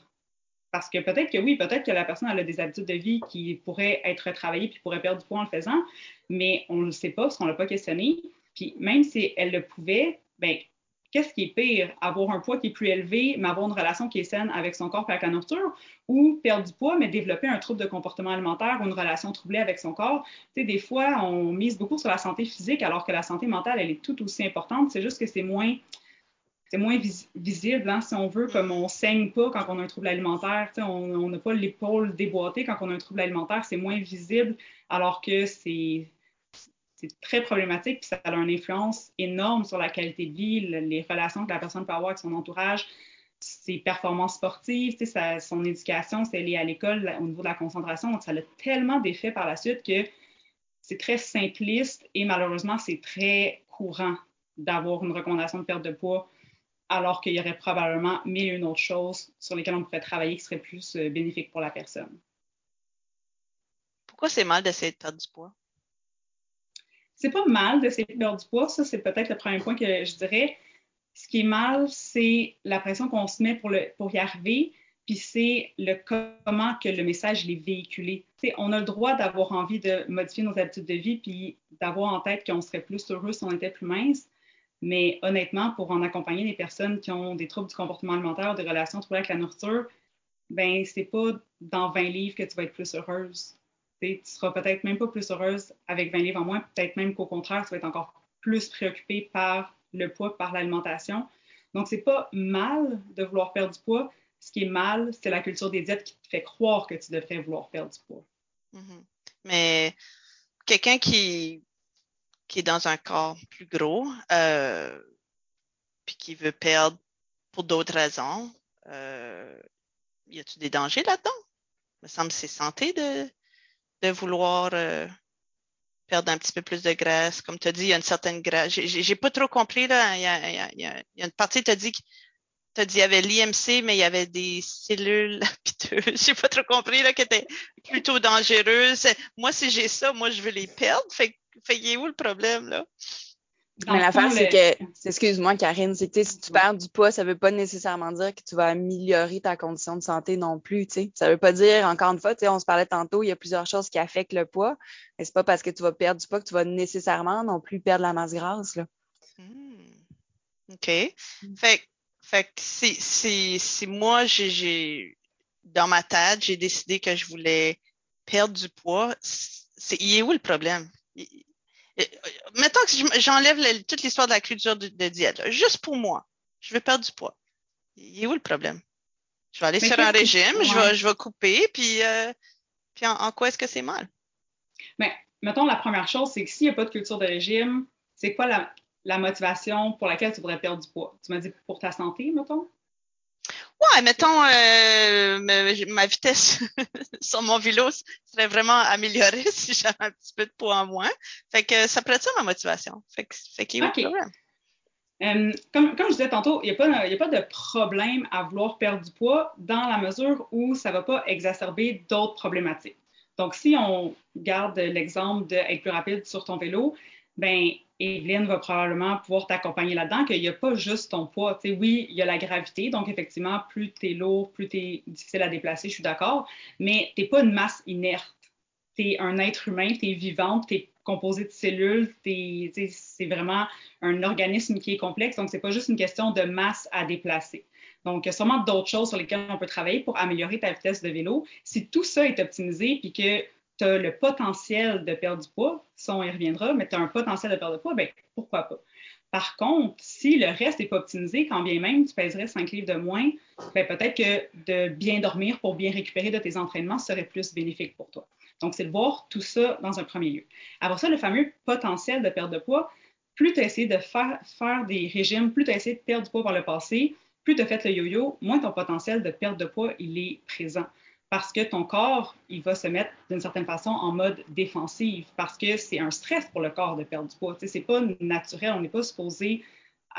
parce que peut-être que oui, peut-être que la personne a des habitudes de vie qui pourraient être retravaillées puis pourrait perdre du poids en le faisant, mais on ne le sait pas parce qu'on ne l'a pas questionné. Puis même si elle le pouvait, ben qu'est-ce qui est pire? Avoir un poids qui est plus élevé, mais avoir une relation qui est saine avec son corps et avec la nourriture, ou perdre du poids, mais développer un trouble de comportement alimentaire ou une relation troublée avec son corps? Tu sais, des fois, on mise beaucoup sur la santé physique, alors que la santé mentale, elle est tout aussi importante. C'est juste que c'est moins, c'est moins vis- visible, hein, si on veut, comme on saigne pas quand on a un trouble alimentaire. On n'a pas l'épaule déboîtée quand on a un trouble alimentaire, c'est moins visible, alors que c'est c'est très problématique, puis ça a une influence énorme sur la qualité de vie, le- les relations que la personne peut avoir avec son entourage, ses performances sportives, sa- son éducation, si elle est à l'école au niveau de la concentration. Donc, ça a tellement d'effets par la suite que c'est très simpliste et malheureusement, c'est très courant d'avoir une recommandation de perte de poids, alors qu'il y aurait probablement mille et une autres choses sur lesquelles on pourrait travailler qui seraient plus euh, bénéfiques pour la personne. Pourquoi c'est mal d'essayer de perdre du poids? c'est pas mal d'essayer de perdre du poids. Ça, c'est peut-être le premier point que je dirais. Ce qui est mal, c'est la pression qu'on se met pour, le, pour y arriver, puis c'est le comment que le message est véhiculé. T'sais, on a le droit d'avoir envie de modifier nos habitudes de vie, puis d'avoir en tête qu'on serait plus heureux si on était plus mince. Mais honnêtement, pour en accompagner des personnes qui ont des troubles du comportement alimentaire, des relations troublées avec la nourriture, ben c'est pas dans 20 livres que tu vas être plus heureuse. T'sais, tu seras peut-être même pas plus heureuse avec 20 livres en moins, peut-être même qu'au contraire, tu vas être encore plus préoccupée par le poids, par l'alimentation. Donc, c'est pas mal de vouloir perdre du poids. Ce qui est mal, c'est la culture des diètes qui te fait croire que tu devrais vouloir perdre du poids. Mhm. Mais quelqu'un qui, qui est dans un corps plus gros, euh, puis qui veut perdre pour d'autres raisons, euh, y a-t-il des dangers là-dedans? Il me semble que c'est santé de, de vouloir euh, perdre un petit peu plus de graisse. Comme tu as dit, il y a une certaine graisse. J'ai- J'ai pas trop compris, là. Il y a, y a- y a une partie, tu as dit que tu as dit qu'il y avait l'IMC, mais il y avait des cellules piteuses. J'ai pas trop compris, là, qui étaient plutôt dangereuses. Moi, si j'ai ça, moi, je veux les perdre. Fait, fait il est où le problème, là? Dans Mais l'affaire, c'est que, excuse-moi, Karine, c'est que tu sais, si tu perds du poids, ça veut pas nécessairement dire que tu vas améliorer ta condition de santé non plus, tu sais. Ça veut pas dire, encore une fois, tu sais, on se parlait tantôt, il y a plusieurs choses qui affectent le poids, mais c'est pas parce que tu vas perdre du poids que tu vas nécessairement non plus perdre la masse grasse, là. Hmm. OK. Fait, fait que si, si, si moi, j'ai, j'ai, dans ma tête, j'ai décidé que je voulais perdre du poids, c'est, il est où le problème? Il- mettons que je- j'enlève le- toute l'histoire de la culture de, de diète, là. juste pour moi, je veux perdre du poids. Il est où le problème? Je vais aller Mais sur un que- régime, je, vais, je vais couper, puis, euh, puis en, en quoi est-ce que c'est mal? Mais mettons, la première chose, c'est que s'il n'y a pas de culture de régime, c'est quoi la, la motivation pour laquelle tu voudrais perdre du poids? Tu m'as dit pour ta santé, mettons? Ouais, mettons, euh, ma, vitesse sur mon vélo serait vraiment améliorée si j'avais un petit peu de poids en moins. Fait que ça pourrait être ça ma motivation. Fait que, fait qu'il y a euh, comme, comme, je disais tantôt, il n'y a, a, pas de problème à vouloir perdre du poids dans la mesure où ça ne va pas exacerber d'autres problématiques. Donc, si on garde l'exemple d'être plus rapide sur ton vélo, ben Evelyne va probablement pouvoir t'accompagner là-dedans, qu'il n'y a pas juste ton poids. oui, il y a la gravité, donc effectivement, plus tu es lourd, plus tu es difficile à déplacer, je suis d'accord, mais tu n'es pas une masse inerte. Tu es un être humain, tu es vivante, tu es composé de cellules, c'est vraiment un organisme qui est complexe, donc c'est pas juste une question de masse à déplacer. Donc, il y a sûrement d'autres choses sur lesquelles on peut travailler pour améliorer ta vitesse de vélo. Si tout ça est optimisé puis que tu as le potentiel de perdre du poids, ça on y reviendra, mais tu as un potentiel de perdre du poids, bien, pourquoi pas? Par contre, si le reste n'est pas optimisé, quand bien même tu pèserais 5 livres de moins, ben, peut-être que de bien dormir pour bien récupérer de tes entraînements serait plus bénéfique pour toi. Donc, c'est de voir tout ça dans un premier lieu. Après ça, le fameux potentiel de perte de poids, plus tu as essayé de faire, faire des régimes, plus tu as essayé de perdre du poids par le passé, plus tu as fait le yo-yo, moins ton potentiel de perte de poids, il est présent. Parce que ton corps, il va se mettre d'une certaine façon en mode défensif, parce que c'est un stress pour le corps de perdre du poids. Ce n'est pas naturel, on n'est pas supposé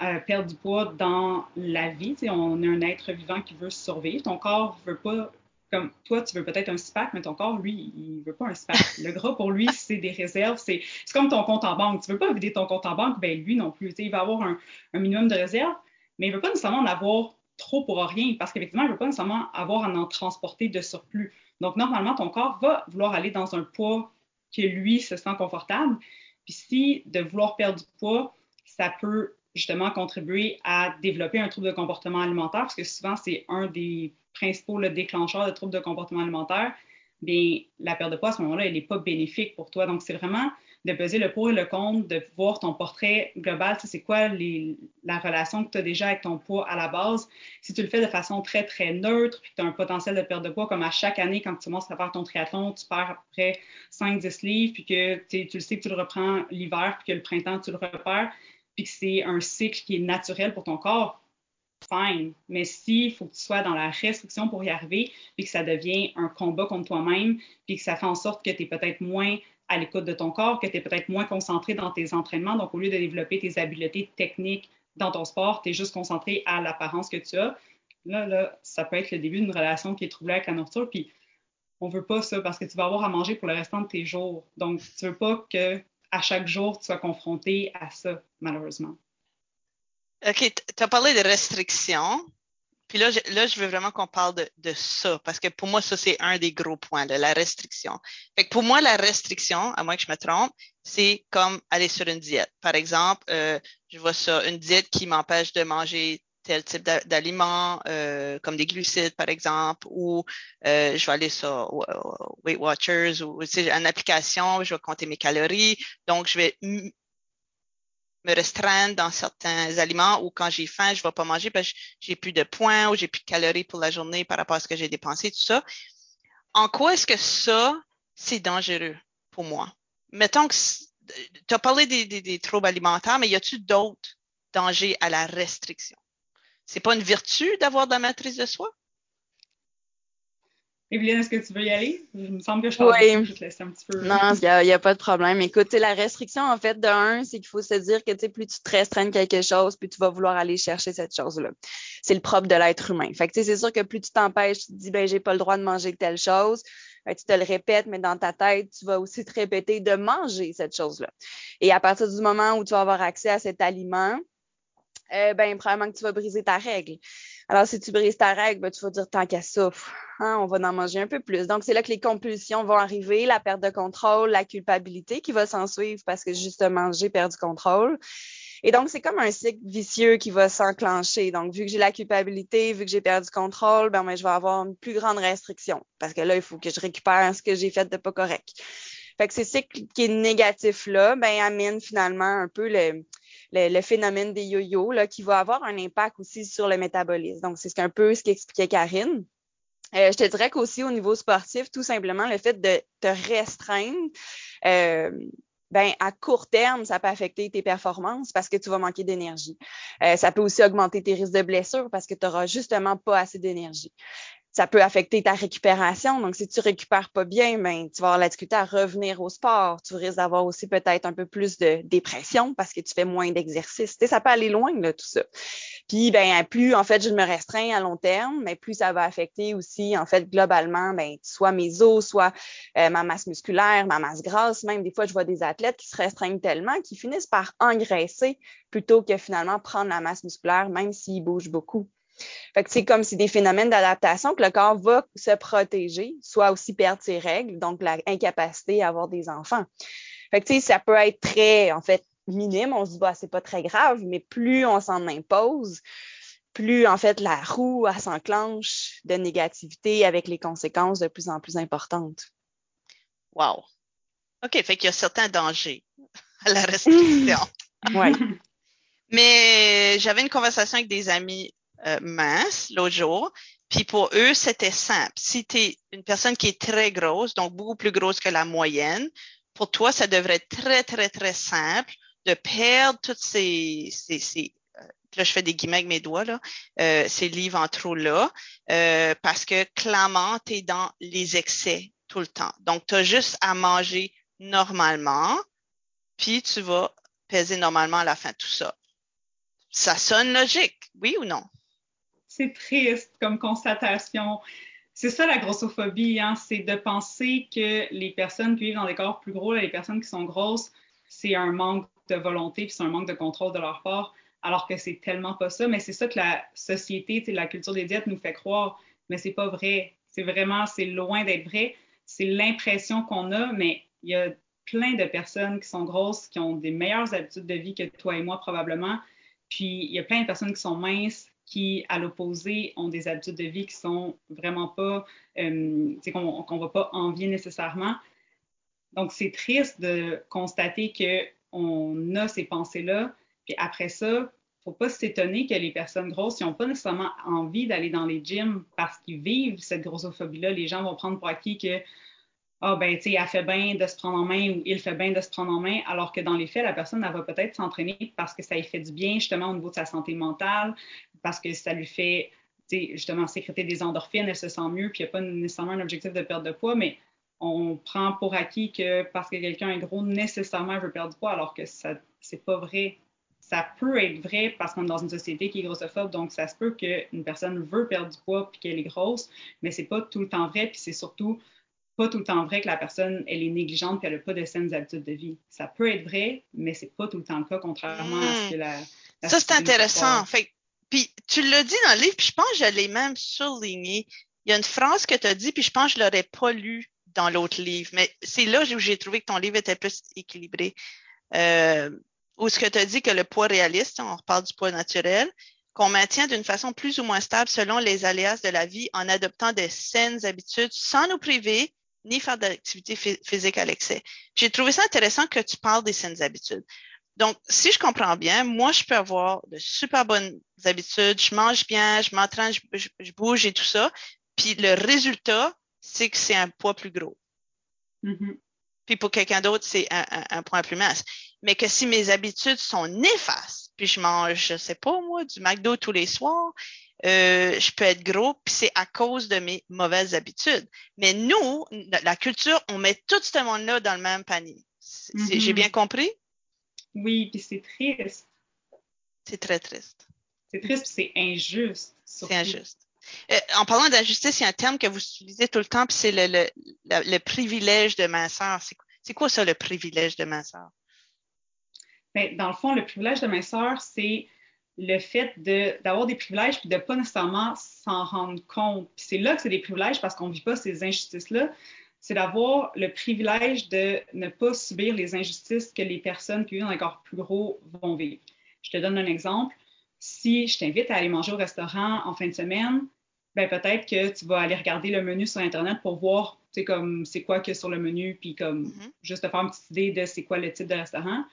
euh, perdre du poids dans la vie. on est un être vivant qui veut survivre. Ton corps ne veut pas comme toi, tu veux peut-être un SPAC, mais ton corps, lui, il veut pas un SPAC. Le gras, pour lui, c'est des réserves. C'est comme ton compte en banque. Tu veux pas vider ton compte en banque, ben lui non plus. il va avoir un, un, minimum de réserves mais il ne veut pas nécessairement en avoir trop pour rien parce qu'effectivement, il ne veut pas nécessairement avoir à en transporter de surplus. Donc, normalement, ton corps va vouloir aller dans un poids que lui se sent confortable. Puis si de vouloir perdre du poids, ça peut justement contribuer à développer un trouble de comportement alimentaire, parce que souvent, c'est un des principaux déclencheurs de troubles de comportement alimentaire, bien, la perte de poids à ce moment-là, elle n'est pas bénéfique pour toi. Donc, c'est vraiment de peser le pour et le contre, de voir ton portrait global, c'est quoi la relation que tu as déjà avec ton poids à la base? Si tu le fais de façon très, très neutre, puis que tu as un potentiel de perte de poids, comme à chaque année, quand tu commences à faire ton triathlon, tu perds à peu près 5-10 livres, puis que tu le sais que tu le reprends l'hiver, puis que le printemps, tu le repères, puis que c'est un cycle qui est naturel pour ton corps, fine. Mais s'il faut que tu sois dans la restriction pour y arriver, puis que ça devient un combat contre toi-même, puis que ça fait en sorte que tu es peut-être moins à l'écoute de ton corps, que tu es peut-être moins concentré dans tes entraînements. Donc, au lieu de développer tes habiletés techniques dans ton sport, tu es juste concentré à l'apparence que tu as. Là, là, ça peut être le début d'une relation qui est troublée avec la nourriture. Puis, on veut pas ça parce que tu vas avoir à manger pour le restant de tes jours. Donc, tu veux pas que à chaque jour, tu sois confronté à ça, malheureusement. OK, tu as parlé de restrictions. Puis là, je, là, je veux vraiment qu'on parle de, de, ça, parce que pour moi, ça, c'est un des gros points, de la restriction. Fait que pour moi, la restriction, à moins que je me trompe, c'est comme aller sur une diète. Par exemple, euh, je vois ça, une diète qui m'empêche de manger tel type d'aliments, euh, comme des glucides, par exemple, ou euh, je vais aller sur Weight Watchers ou une application, je vais compter mes calories. Donc, je vais me restreindre dans certains aliments ou quand j'ai faim, je ne vais pas manger parce que j'ai plus de points ou j'ai plus de calories pour la journée par rapport à ce que j'ai dépensé, tout ça. En quoi est-ce que ça, c'est dangereux pour moi? Mettons que tu as parlé des, troubles alimentaires, mais y a-t-il d'autres dangers à la restriction? C'est pas une vertu d'avoir de la maîtrise de soi? Evelyne, est-ce que tu veux y aller? Il me semble que je oui. je te laisse un petit peu. Non, il n'y a, pas de problème. Écoute, la restriction, en fait, de un, c'est qu'il faut se dire que plus tu te restreins quelque chose, plus tu vas vouloir aller chercher cette chose-là. C'est le propre de l'être humain. Fait que c'est sûr que plus tu t'empêches, tu te dis ben j'ai pas le droit de manger telle chose. tu te le répètes, mais dans ta tête, tu vas aussi te répéter de manger cette chose-là. Et à partir du moment où tu vas avoir accès à cet aliment, euh, ben probablement que tu vas briser ta règle. Alors, si tu brises ta règle, ben, tu vas dire tant qu'à ça, hein, on va en manger un peu plus. Donc, c'est là que les compulsions vont arriver, la perte de contrôle, la culpabilité qui va s'en suivre parce que justement, j'ai perdu contrôle. Et donc, c'est comme un cycle vicieux qui va s'enclencher. Donc, vu que j'ai la culpabilité, vu que j'ai perdu contrôle, ben, ben, je vais avoir une plus grande restriction parce que là, il faut que je récupère ce que j'ai fait de pas correct. Fait que ces cycles qui est négatif-là, ben, amènent finalement un peu le, phénomène des yo-yo, qui va avoir un impact aussi sur le métabolisme. Donc, c'est un peu ce qu'expliquait Karine. Euh, je te dirais qu'aussi au niveau sportif, tout simplement, le fait de te restreindre, euh, ben à court terme, ça peut affecter tes performances parce que tu vas manquer d'énergie. Euh, ça peut aussi augmenter tes risques de blessure parce que tu n'auras justement pas assez d'énergie ça peut affecter ta récupération. Donc, si tu récupères pas bien, ben, tu vas avoir la difficulté à revenir au sport. Tu risques d'avoir aussi peut-être un peu plus de dépression parce que tu fais moins d'exercice. Tu sais, ça peut aller loin, là, tout ça. Puis, ben, plus, en fait, je me restreins à long terme, mais plus ça va affecter aussi, en fait, globalement, ben, soit mes os, soit euh, ma masse musculaire, ma masse grasse. Même des fois, je vois des athlètes qui se restreignent tellement qu'ils finissent par engraisser plutôt que finalement prendre la masse musculaire, même s'ils bougent beaucoup. Fait que c'est comme si des phénomènes d'adaptation que le corps va se protéger, soit aussi perdre ses règles, donc l'incapacité à avoir des enfants. Fait que ça peut être très, en fait, minime. On se dit, bah, c'est pas très grave, mais plus on s'en impose, plus, en fait, la roue, s'enclenche de négativité avec les conséquences de plus en plus importantes. Wow. OK, fait qu'il y a certains dangers à la restriction. oui. Mais j'avais une conversation avec des amis euh, mince l'autre jour. Puis pour eux, c'était simple. Si tu es une personne qui est très grosse, donc beaucoup plus grosse que la moyenne, pour toi, ça devrait être très, très, très simple de perdre toutes ces, ces, ces euh, là, je fais des guillemets avec mes doigts, là, euh, ces livres en trop là, euh, parce que clairement, tu es dans les excès tout le temps. Donc, tu as juste à manger normalement, puis tu vas peser normalement à la fin de tout ça. Ça sonne logique, oui ou non? C'est triste comme constatation. C'est ça la grossophobie, hein? c'est de penser que les personnes qui vivent dans des corps plus gros, les personnes qui sont grosses, c'est un manque de volonté, puis c'est un manque de contrôle de leur part, alors que c'est tellement pas ça. Mais c'est ça que la société, la culture des diètes nous fait croire, mais c'est pas vrai. C'est vraiment, c'est loin d'être vrai. C'est l'impression qu'on a, mais il y a plein de personnes qui sont grosses, qui ont des meilleures habitudes de vie que toi et moi probablement. Puis il y a plein de personnes qui sont minces, qui, à l'opposé, ont des habitudes de vie qui sont vraiment pas, euh, qu'on ne va pas envier nécessairement. Donc, c'est triste de constater qu'on a ces pensées-là. Puis après ça, il ne faut pas s'étonner que les personnes grosses n'ont pas nécessairement envie d'aller dans les gyms parce qu'ils vivent cette grossophobie-là. Les gens vont prendre pour acquis que ah ben tu sais, elle fait bien de se prendre en main ou il fait bien de se prendre en main, alors que dans les faits, la personne, elle va peut-être s'entraîner parce que ça lui fait du bien justement au niveau de sa santé mentale, parce que ça lui fait justement sécréter des endorphines, elle se sent mieux, puis il n'y a pas nécessairement un objectif de perte de poids, mais on prend pour acquis que parce que quelqu'un est gros, nécessairement veut perdre du poids, alors que ça c'est pas vrai. Ça peut être vrai parce qu'on est dans une société qui est grossophobe, donc ça se peut qu'une personne veut perdre du poids puis qu'elle est grosse, mais c'est pas tout le temps vrai, puis c'est surtout pas tout le temps vrai que la personne, elle est négligente et elle n'a pas de saines habitudes de vie. Ça peut être vrai, mais c'est pas tout le temps le cas, contrairement à ce que la. ça, c'est intéressant. Fait, puis tu l'as dit dans le livre, puis je pense que je l'ai même surligné. Il y a une phrase que tu as dit, puis je pense que je l'aurais pas lu dans l'autre livre, mais c'est là où j'ai trouvé que ton livre était plus équilibré. Euh, où ce que tu as dit que le poids réaliste, on reparle du poids naturel, qu'on maintient d'une façon plus ou moins stable selon les aléas de la vie en adoptant des saines habitudes sans nous priver ni faire d'activité physique à l'excès. J'ai trouvé ça intéressant que tu parles des saines habitudes. Donc, si je comprends bien, moi, je peux avoir de super bonnes habitudes, je mange bien, je m'entraîne, je, bouge et tout ça. Puis le résultat, c'est que c'est un poids plus gros. Mm-hmm. Puis pour quelqu'un d'autre, c'est un, un, point plus mince. Mais que si mes habitudes sont néfastes, puis je mange, je sais pas moi, du McDo tous les soirs, euh, je peux être gros, puis c'est à cause de mes mauvaises habitudes. Mais nous, la culture, on met tout ce monde-là dans le même panier. J'ai mm-hmm. bien compris? Oui, puis c'est triste. C'est très triste. C'est triste, c'est injuste. C'est injuste. Euh, en parlant d'injustice, il y a un terme que vous utilisez tout le temps, puis c'est le, le, le, privilège de minceur. C'est quoi ça, le privilège de minceur? Bien, dans le fond, le privilège de minceur, c'est le fait d'avoir des privilèges puis de pas nécessairement s'en rendre compte. Puis c'est là que c'est des privilèges parce qu'on ne vit pas ces injustices-là. C'est d'avoir le privilège de ne pas subir les injustices que les personnes qui vivent dans un corps plus gros vont vivre. Je te donne un exemple. Si je t'invite à aller manger au restaurant en fin de semaine, ben peut-être que tu vas aller regarder le menu sur Internet pour voir, tu sais, comme c'est quoi que sur le menu, puis comme mm-hmm. juste te faire une petite idée de c'est quoi le type de restaurant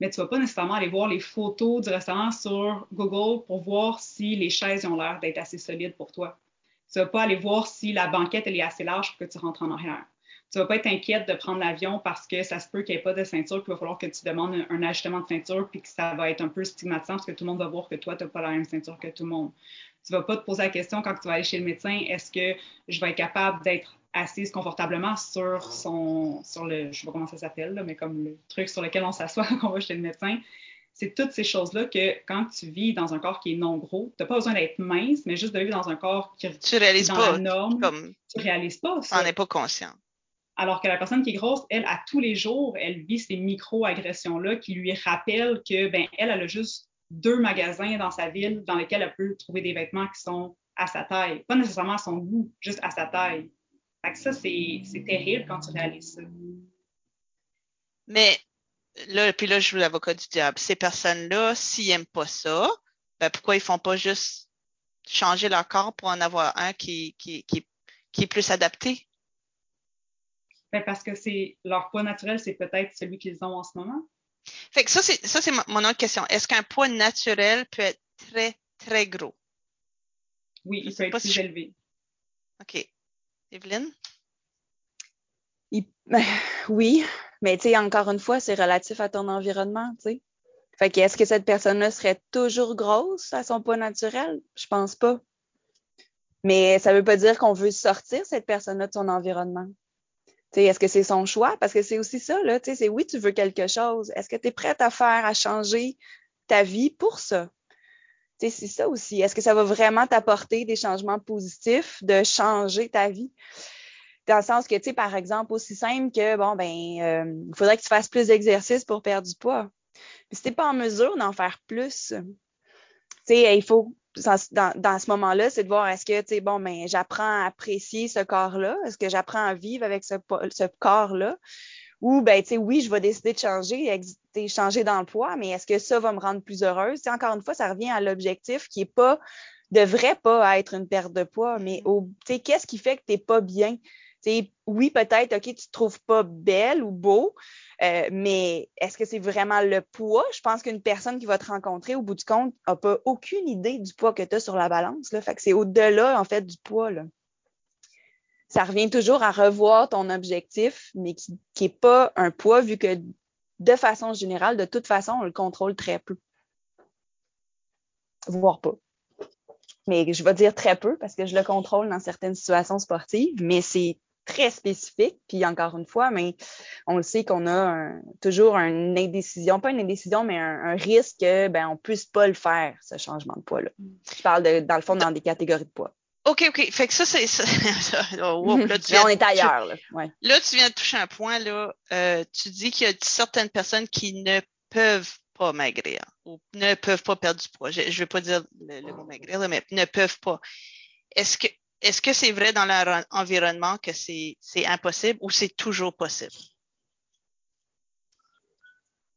mais tu vas pas nécessairement aller voir les photos du restaurant sur Google pour voir si les chaises ont l'air d'être assez solides pour toi. Tu vas pas aller voir si la banquette est assez large pour que tu rentres en arrière. tu vas pas être inquiète de prendre l'avion parce que ça se peut qu'il n'y ait pas de ceinture, puis il va falloir que tu demandes un, ajustement de ceinture, puis que ça va être un peu stigmatisant parce que tout le monde va voir que toi, tu n'as pas la même ceinture que tout le monde. Tu ne vas pas te poser la question quand tu vas aller chez le médecin, est-ce que je vais être capable d'être assise confortablement sur son, sur le, je sais pas comment ça s'appelle, mais comme le truc sur lequel on s'assoit quand on va chez le médecin. C'est toutes ces choses-là que quand tu vis dans un corps qui est non gros, tu n'as pas besoin d'être mince, mais juste de vivre dans un corps qui tu réalises dans pas, la norme. Comme, tu réalises pas ça. N'en es pas conscient. Alors que la personne qui est grosse, elle, à tous les jours, elle vit ces micro-agressions-là qui lui rappellent que, ben, elle, elle a juste deux magasins dans sa ville dans lesquels elle peut trouver des vêtements qui sont à sa taille. Pas nécessairement à son goût, juste à sa taille. Fait que ça, c'est terrible quand tu réalises ça. Mais là, puis là, je joue l'avocat du diable. Ces personnes-là, s'ils n'aiment pas ça, ben pourquoi ils font pas juste changer leur corps pour en avoir un qui, qui, qui, qui est plus adapté? Ben parce que c'est leur poids naturel, c'est peut-être celui qu'ils ont en ce moment. Fait que ça, c'est ça, c'est mon autre question. Est-ce qu'un poids naturel peut être très, très gros? Oui, il peut être plus élevé. OK. Evelyne? Ben, oui, mais tu sais, encore une fois, c'est relatif à ton environnement, tu sais. Fait que est-ce que cette personne-là serait toujours grosse à son poids naturel? Je pense pas. Mais ça veut pas dire qu'on veut sortir cette personne-là de son environnement. Est-ce que c'est son choix? Parce que c'est aussi ça, là. C'est oui, tu veux quelque chose. Est-ce que tu es prête à faire, à changer ta vie pour ça? C'est ça aussi. Est-ce que ça va vraiment t'apporter des changements positifs de changer ta vie? Dans le sens que, tu sais, par exemple, aussi simple que, bon, ben, il euh, faudrait que tu fasses plus d'exercices pour perdre du poids. Mais si tu n'es pas en mesure d'en faire plus, tu sais, il faut dans, dans, ce moment-là, c'est de voir est-ce que, tu sais, bon, ben, j'apprends à apprécier ce corps-là? Est-ce que j'apprends à vivre avec ce, ce corps-là? Ou, ben, tu sais, oui, je vais décider de changer, changer dans le poids, mais est-ce que ça va me rendre plus heureuse? T'sais, encore une fois, ça revient à l'objectif qui est pas, devrait pas être une perte de poids, mais mm-hmm. tu sais, qu'est-ce qui fait que tu n'es pas bien? Oui, peut-être, OK, tu te trouves pas belle ou beau, euh, mais est-ce que c'est vraiment le poids? Je pense qu'une personne qui va te rencontrer, au bout du compte, n'a pas aucune idée du poids que tu as sur la balance. Là. Fait que c'est au-delà, en fait, du poids. Ça revient toujours à revoir ton objectif, mais qui n'est pas un poids, vu que de façon générale, de toute façon, on le contrôle très peu. Voire pas. Mais je vais dire très peu parce que je le contrôle dans certaines situations sportives, mais c'est très spécifique. Puis encore une fois, mais on le sait qu'on a toujours une indécision, pas une indécision, mais un, risque que ben on puisse pas le faire ce changement de poids là. Je parle de, dans le fond dans des catégories de poids. OK, OK. Fait que ça, c'est ça. Oh, là, on est ailleurs. Là. Ouais. là, tu viens de toucher un point. Là. Euh, tu dis qu'il y a certaines personnes qui ne peuvent pas maigrir ou ne peuvent pas perdre du poids. Je ne vais pas dire le, le mot maigrir, mais ne peuvent pas. Est-ce que est-ce que c'est vrai dans leur environnement que c'est impossible ou c'est toujours possible?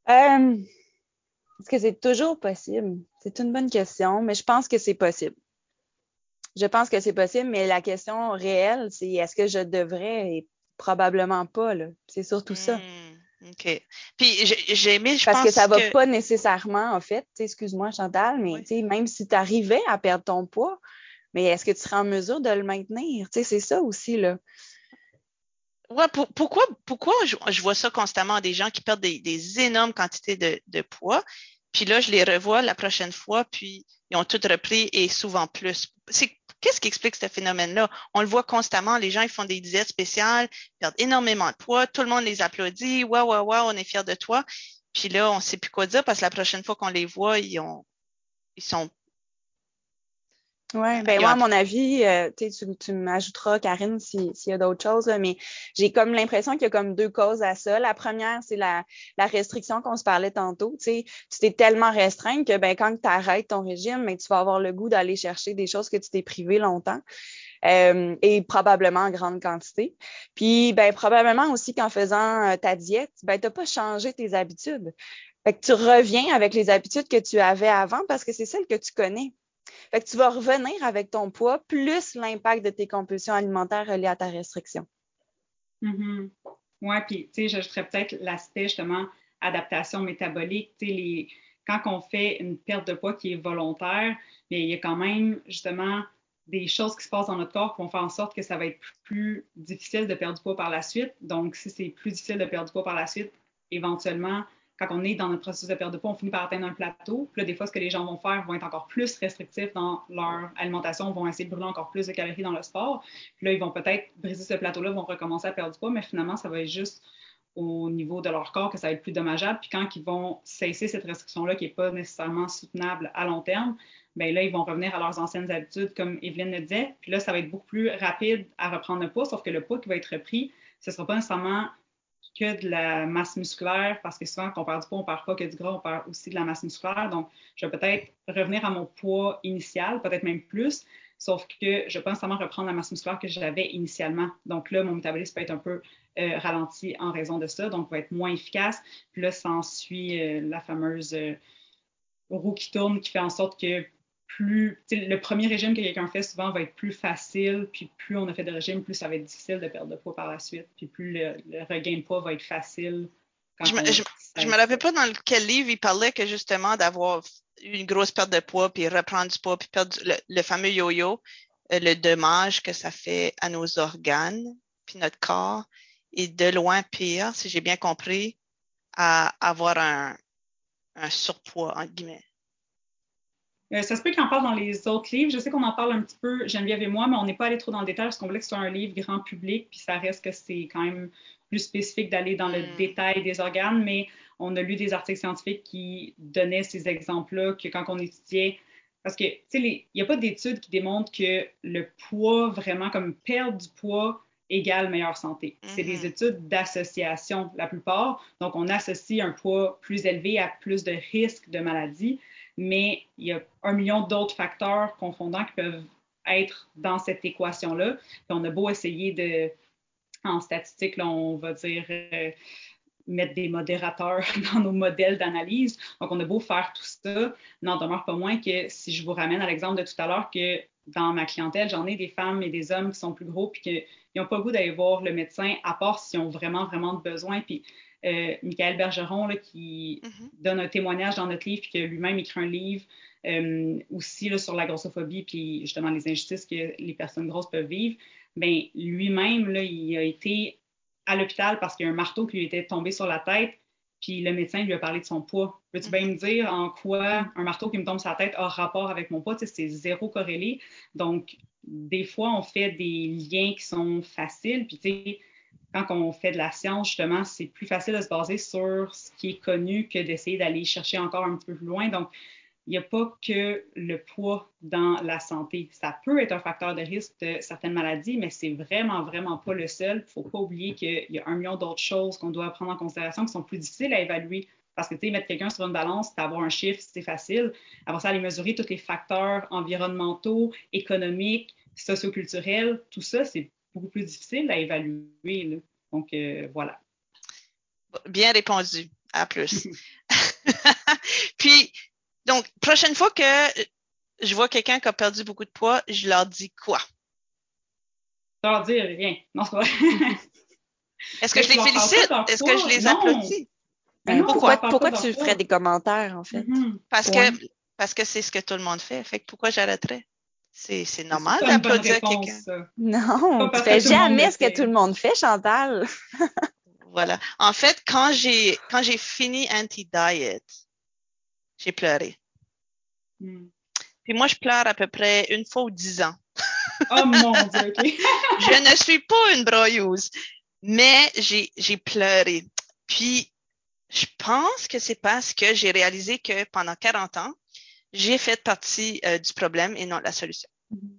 Euh, est-ce que c'est toujours possible? C'est une bonne question, mais je pense que c'est possible. Je pense que c'est possible, mais la question réelle, c'est est-ce que je devrais? Et probablement pas. C'est surtout ça. Hmm, OK. Puis j'ai aimé, je Parce pense que ça va pas nécessairement, en fait, excuse-moi Chantal, mais même si tu arrivais à perdre ton poids, mais est-ce que tu seras en mesure de le maintenir? Tu sais, c'est ça aussi, là. Ouais, pourquoi, pourquoi je, vois ça constamment? Des gens qui perdent des, énormes quantités de, poids, puis là, je les revois la prochaine fois, puis ils ont tout repris et souvent plus. qu'est-ce qui explique ce phénomène-là? On le voit constamment, les gens, ils font des diètes spéciales, perdent énormément de poids, tout le monde les applaudit, waouh, waouh, waouh, on est fiers de toi. Puis là, on ne sait plus quoi dire parce que la prochaine fois qu'on les voit, ils ont, ils sont oui, ben moi, à mon avis, euh, tu, tu m'ajouteras, Karine, s'il y a d'autres choses, mais j'ai comme l'impression qu'il y a comme deux causes à ça. La première, c'est la, la restriction qu'on se parlait tantôt. Tu t'es tellement restreint que ben, quand tu arrêtes ton régime, ben, tu vas avoir le goût d'aller chercher des choses que tu t'es privé longtemps. Euh, et probablement en grande quantité. Puis, ben, probablement aussi qu'en faisant euh, ta diète, ben, tu n'as pas changé tes habitudes. Fait que tu reviens avec les habitudes que tu avais avant parce que c'est celles que tu connais. Fait que tu vas revenir avec ton poids plus l'impact de tes compulsions alimentaires reliées à ta restriction. Mm-hmm. Oui, puis tu sais, j'ajouterais peut-être l'aspect justement adaptation métabolique. Tu sais, les... quand on fait une perte de poids qui est volontaire, mais il y a quand même justement des choses qui se passent dans notre corps qui vont faire en sorte que ça va être plus difficile de perdre du poids par la suite. Donc, si c'est plus difficile de perdre du poids par la suite, éventuellement, quand on est dans notre processus de perte de poids, on finit par atteindre un plateau. Puis là, des fois, ce que les gens vont faire vont être encore plus restrictifs dans leur alimentation, vont essayer de brûler encore plus de calories dans le sport. Puis là, ils vont peut-être briser ce plateau-là, vont recommencer à perdre du poids, mais finalement, ça va être juste au niveau de leur corps que ça va être plus dommageable. Puis quand ils vont cesser cette restriction-là qui n'est pas nécessairement soutenable à long terme, bien là, ils vont revenir à leurs anciennes habitudes, comme Evelyne le disait. Puis là, ça va être beaucoup plus rapide à reprendre le poids, sauf que le poids qui va être repris, ce ne sera pas nécessairement que de la masse musculaire, parce que souvent, quand on perd du poids, on ne perd pas que du gras, on perd aussi de la masse musculaire. Donc, je vais peut-être revenir à mon poids initial, peut-être même plus, sauf que je ne vais pas nécessairement reprendre la masse musculaire que j'avais initialement. Donc là, mon métabolisme peut être un peu euh, ralenti en raison de ça, donc va être moins efficace. Puis là, s'ensuit euh, la fameuse euh, roue qui tourne qui fait en sorte que plus le premier régime que quelqu'un fait souvent va être plus facile, puis plus on a fait de régime, plus ça va être difficile de perdre de poids par la suite, puis plus le, regain de poids va être facile. je, me, je, me rappelle pas dans quel livre il parlait que justement d'avoir une grosse perte de poids, puis reprendre du poids, puis perdre le, fameux yo-yo, euh, le dommage que ça fait à nos organes, puis notre corps, est de loin pire, si j'ai bien compris, à avoir un, un surpoids, entre guillemets. Euh, ça se peut qu'il en parle dans les autres livres. Je sais qu'on en parle un petit peu, Geneviève et moi, mais on n'est pas allé trop dans le détail parce qu'on voulait que ce soit un livre grand public, puis ça reste que c'est quand même plus spécifique d'aller dans le hmm. détail des organes, mais on a lu des articles scientifiques qui donnaient ces exemples-là, que quand on étudiait, parce que, tu sais, il n'y a pas d'études qui démontrent que le poids, vraiment comme perdre du poids, égale meilleure santé. C'est des hmm. études d'association la plupart. Donc, on associe un poids plus élevé à plus de risques de maladie mais il y a un million d'autres facteurs confondants qui peuvent être dans cette équation-là. on a beau essayer de, en statistique, on va dire, euh, mettre des modérateurs dans nos modèles d'analyse. Donc, on a beau faire tout ça, n'en demeure pas moins que si je vous ramène à l'exemple de tout à l'heure, que dans ma clientèle, j'en ai des femmes et des hommes qui sont plus gros puis qui n'ont pas le goût d'aller voir le médecin, à part s'ils ont vraiment, vraiment de besoin. Puis euh, Michael Bergeron, qui mm-hmm. donne un témoignage dans notre livre, puis qui a lui-même écrit un livre euh, aussi sur la grossophobie, puis justement les injustices que les personnes grosses peuvent vivre. Ben, lui-même, il a été à l'hôpital parce qu'il y a un marteau qui lui était tombé sur la tête, puis le médecin lui a parlé de son poids. Peux-tu bien me dire en quoi un marteau qui me tombe sur la tête a rapport avec mon poids? c'est zéro corrélé. Donc, des fois, on fait des liens qui sont faciles, puis tu sais, quand on fait de la science, justement, c'est plus facile de se baser sur ce qui est connu que d'essayer d'aller chercher encore un petit peu plus loin. Donc, il n'y a pas que le poids dans la santé. Ça peut être un facteur de risque de certaines maladies, mais c'est vraiment, vraiment pas le seul. Il ne faut pas oublier qu'il y a un million d'autres choses qu'on doit prendre en considération qui sont plus difficiles à évaluer. Parce que, tu sais, mettre quelqu'un sur une balance, avoir un chiffre, c'est facile. Avant ça, aller mesurer tous les facteurs environnementaux, économiques, socioculturels, tout ça, c'est beaucoup plus difficile à évaluer. Donc, euh, voilà. Bien répondu. À plus. Puis, donc, prochaine fois que je vois quelqu'un qui a perdu beaucoup de poids, je leur dis quoi? Je leur dis rien. Non, c'est vrai. Est-ce que je les félicite? Est-ce que je les applaudis? pourquoi, pourquoi tu ferais des commentaires, en fait? Mm-hmm. Parce que parce que c'est ce que tout le monde fait. Fait que pourquoi j'arrêterais? C'est normal d'applaudir quelqu'un. Non, tu fais jamais ce que tout le monde fait, Chantal. voilà. En fait, quand j'ai quand j'ai fini anti-diet, j'ai pleuré. Hmm. Puis moi, je pleure à peu près une fois ou dix ans. oh mon Dieu, OK. je ne suis pas une broyeuse, mais j'ai pleuré. Puis, je pense que c'est parce que j'ai réalisé que pendant 40 ans, j'ai fait partie euh, du problème et non de la solution. Mm-hmm.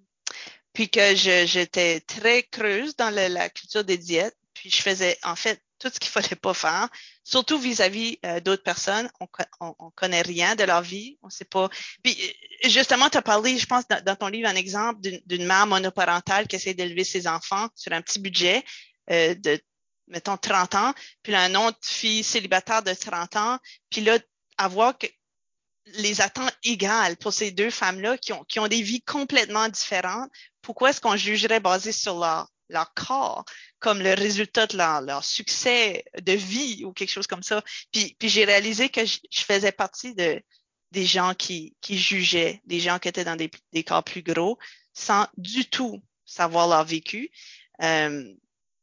Puis que j'étais très creuse dans la culture des diètes, puis je faisais en fait tout ce qu'il fallait pas faire, surtout vis-à-vis euh, d'autres personnes. On, on, connaît rien de leur vie, on sait pas. Puis euh, justement, tu as parlé, je pense, dans, ton livre, un exemple d'une mère monoparentale qui essaie d'élever ses enfants sur un petit budget de mettons 30 ans, puis là, une autre fille célibataire de 30 ans, puis là, avoir que les attentes égales pour ces deux femmes-là qui ont, qui ont des vies complètement différentes, pourquoi est-ce qu'on jugerait basé sur leur, leur corps comme le résultat de leur, leur, succès de vie ou quelque chose comme ça? Puis, j'ai réalisé que je, faisais partie de des gens qui, qui jugeaient, des gens qui étaient dans des, des corps plus gros sans du tout savoir leur vécu. Euh,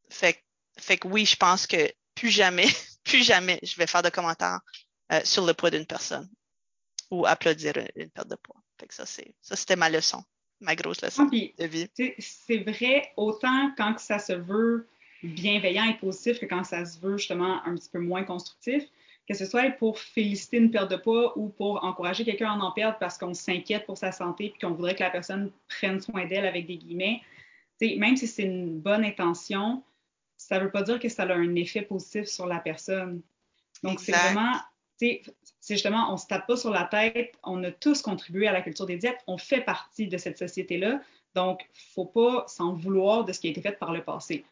fait, fait que oui, je pense que plus jamais, plus jamais je vais faire de commentaires euh, sur le poids d'une personne ou applaudir une, perte de poids. Fait que ça, c'est, ça, c'était ma leçon, ma grosse leçon de vie. C'est vrai, autant quand ça se veut bienveillant et positif que quand ça se veut justement un petit peu moins constructif, que ce soit pour féliciter une perte de poids ou pour encourager quelqu'un à en perdre parce qu'on s'inquiète pour sa santé et qu'on voudrait que la personne prenne soin d'elle avec des guillemets, même si c'est une bonne intention, ça ne veut pas dire que ça a un effet positif sur la personne. Donc, c'est vraiment, c'est justement, on ne se tape pas sur la tête, on a tous contribué à la culture des diètes, on fait partie de cette société-là, donc il ne faut pas s'en vouloir de ce qui a été fait par le passé.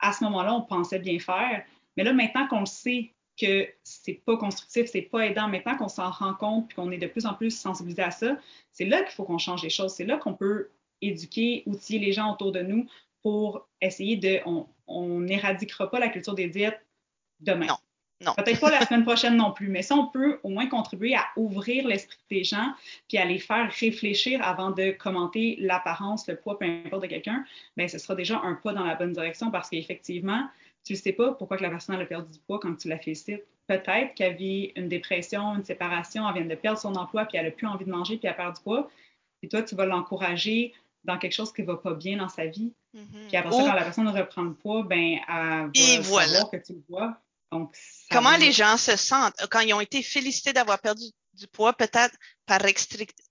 À ce moment-là, on pensait bien faire, mais là, maintenant qu'on le sait que c'est pas constructif, c'est pas aidant, maintenant qu'on s'en rend compte et qu'on est de plus en plus sensibilisé à ça, c'est là qu'il faut qu'on change les choses, c'est là qu'on peut éduquer, outiller les gens autour de nous pour essayer de. On n'éradiquera pas la culture des diètes demain. Peut-être pas la semaine prochaine non plus, mais ça, on peut au moins contribuer à ouvrir l'esprit des gens puis à les faire réfléchir avant de commenter l'apparence, le poids, peu importe de quelqu'un, bien, ce sera déjà un pas dans la bonne direction parce qu'effectivement, tu ne sais pas pourquoi que la personne a perdu du poids quand tu la félicites. Peut-être qu'elle vit une dépression, une séparation, elle vient de perdre son emploi, puis elle n'a plus envie de manger, puis elle perd du poids. Et toi, tu vas l'encourager dans quelque chose qui ne va pas bien dans sa vie. Mm-hmm. Puis après ça, quand la personne reprend le poids, ben, elle va savoir que tu le vois. Donc, Comment les gens se sentent? Quand ils ont été félicités d'avoir perdu du poids, peut-être par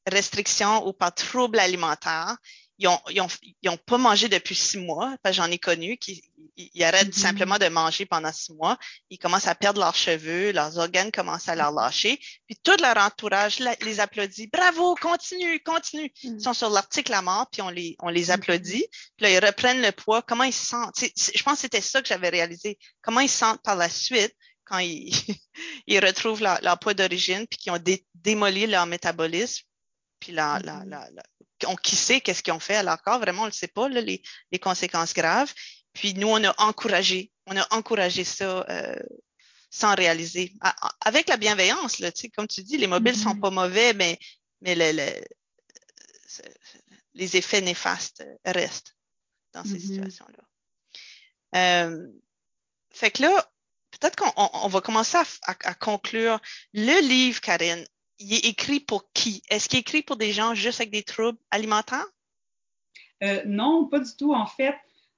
restriction ou par trouble alimentaire, ils ont, ils ont, pas mangé depuis six mois, parce que j'en ai connu qui ils, arrêtent mm-hmm. simplement de manger pendant six mois, ils commencent à perdre leurs cheveux, leurs organes commencent à leur lâcher, puis tout leur entourage les applaudit. Bravo, continue, continue. Mm. Ils sont sur l'article à mort, puis on les, on les mm-hmm. applaudit. Puis là, ils reprennent le poids. Comment ils se sentent? je pense que c'était ça que j'avais réalisé. Comment ils se sentent par la suite quand ils, ils retrouvent leur, leur poids d'origine, puis qu'ils ont démoli leur métabolisme, puis la, la, la, on, qui sait qu'est-ce qu'ils ont fait à leur corps, vraiment, on ne le sait pas, là, les, les, conséquences graves. Puis nous, on a encouragé, on a encouragé ça euh, sans réaliser. avec la bienveillance, là, comme tu dis, les mobiles sont mm-hmm. pas mauvais, mais, mais le, le, les effets néfastes restent dans ces mm-hmm. situations-là. Euh, fait que là, peut-être qu'on on, va commencer à, à, conclure. Le livre, Karine, il est écrit pour qui? Est-ce qu'il est écrit pour des gens juste avec des troubles alimentaires? Euh, non, pas du tout. En fait,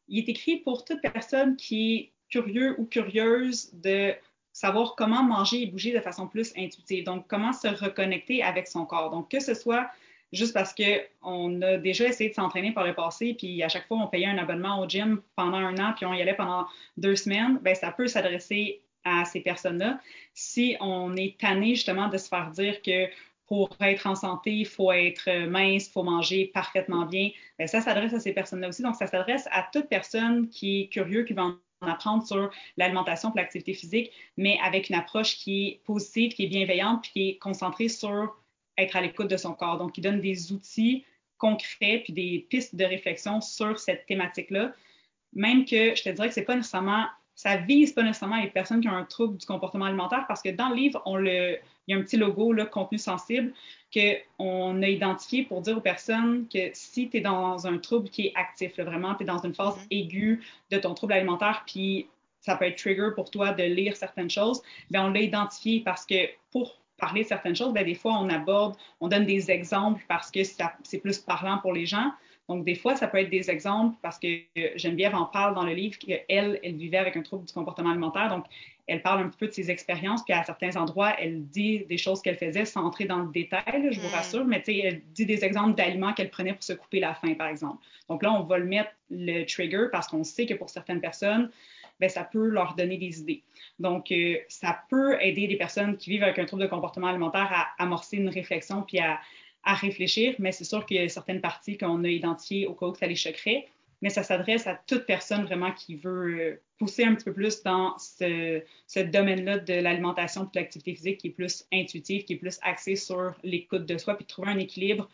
il est écrit pour toute personne qui est curieux ou curieuse de savoir comment manger et bouger de façon plus intuitive. Donc, comment se reconnecter avec son corps. Donc, que ce soit juste parce qu'on a déjà essayé de s'entraîner par le passé, puis à chaque fois, on payait un abonnement au gym pendant un an, puis on y allait pendant deux semaines, bien, ça peut s'adresser à ces personnes-là. Si on est tanné justement de se faire dire que pour être en santé, il faut être mince, il faut manger parfaitement bien. Bien, ça s'adresse à ces personnes-là aussi. Donc, ça s'adresse à toute personne qui est curieux, qui va en apprendre sur l'alimentation et l'activité physique, mais avec une approche qui est positive, qui est bienveillante, puis qui est concentrée sur être à l'écoute de son corps. Donc, il donne des outils concrets puis des pistes de réflexion sur cette thématique-là. Même que je te dirais que c'est pas nécessairement ça vise pas nécessairement les personnes qui ont un trouble du comportement alimentaire parce que dans le livre, on le, il y a un petit logo, là, contenu sensible, qu'on a identifié pour dire aux personnes que si tu es dans un trouble qui est actif, vraiment, tu es dans une phase mm-hmm. aiguë de ton trouble alimentaire, puis ça peut être trigger pour toi de lire certaines choses, bien, on l'a identifié parce que pour parler de certaines choses, bien, des fois, on aborde, on donne des exemples parce que c'est plus parlant pour les gens. Donc, des fois, ça peut être des exemples parce que Geneviève en parle dans le livre qu'elle, elle vivait avec un trouble du comportement alimentaire. Donc, elle parle un petit peu de ses expériences, puis à certains endroits, elle dit des choses qu'elle faisait sans entrer dans le détail, je vous mm. rassure, mais elle dit des exemples d'aliments qu'elle prenait pour se couper la faim, par exemple. Donc là, on va le mettre le trigger parce qu'on sait que pour certaines personnes, bien, ça peut leur donner des idées. Donc, euh, ça peut aider des personnes qui vivent avec un trouble de comportement alimentaire à amorcer une réflexion puis à, à réfléchir, mais c'est sûr qu'il y a certaines parties qu'on a identifiées au cas où ça les choquerait, mais ça s'adresse à toute personne vraiment qui veut euh, pousser un petit peu plus dans ce, domaine-là de l'alimentation et de l'activité physique qui est plus intuitive, qui est plus axé sur l'écoute de soi, puis de trouver un équilibre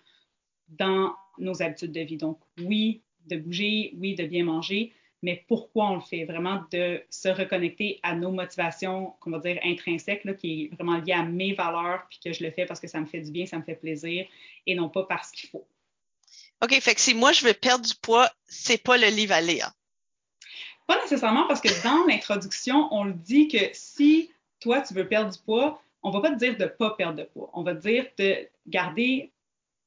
dans nos habitudes de vie. Donc, oui, de bouger, oui, de bien manger, mais pourquoi on le fait? Vraiment de se reconnecter à nos motivations, qu'on va dire intrinsèques, là, qui est vraiment lié à mes valeurs, puis que je le fais parce que ça me fait du bien, ça me fait plaisir, et non pas parce qu'il faut. OK, fait que si moi je veux perdre du poids, c'est pas le livre à lire. Pas nécessairement parce que dans l'introduction, on le dit que si toi tu veux perdre du poids, on va pas te dire de pas perdre de poids. On va te dire de garder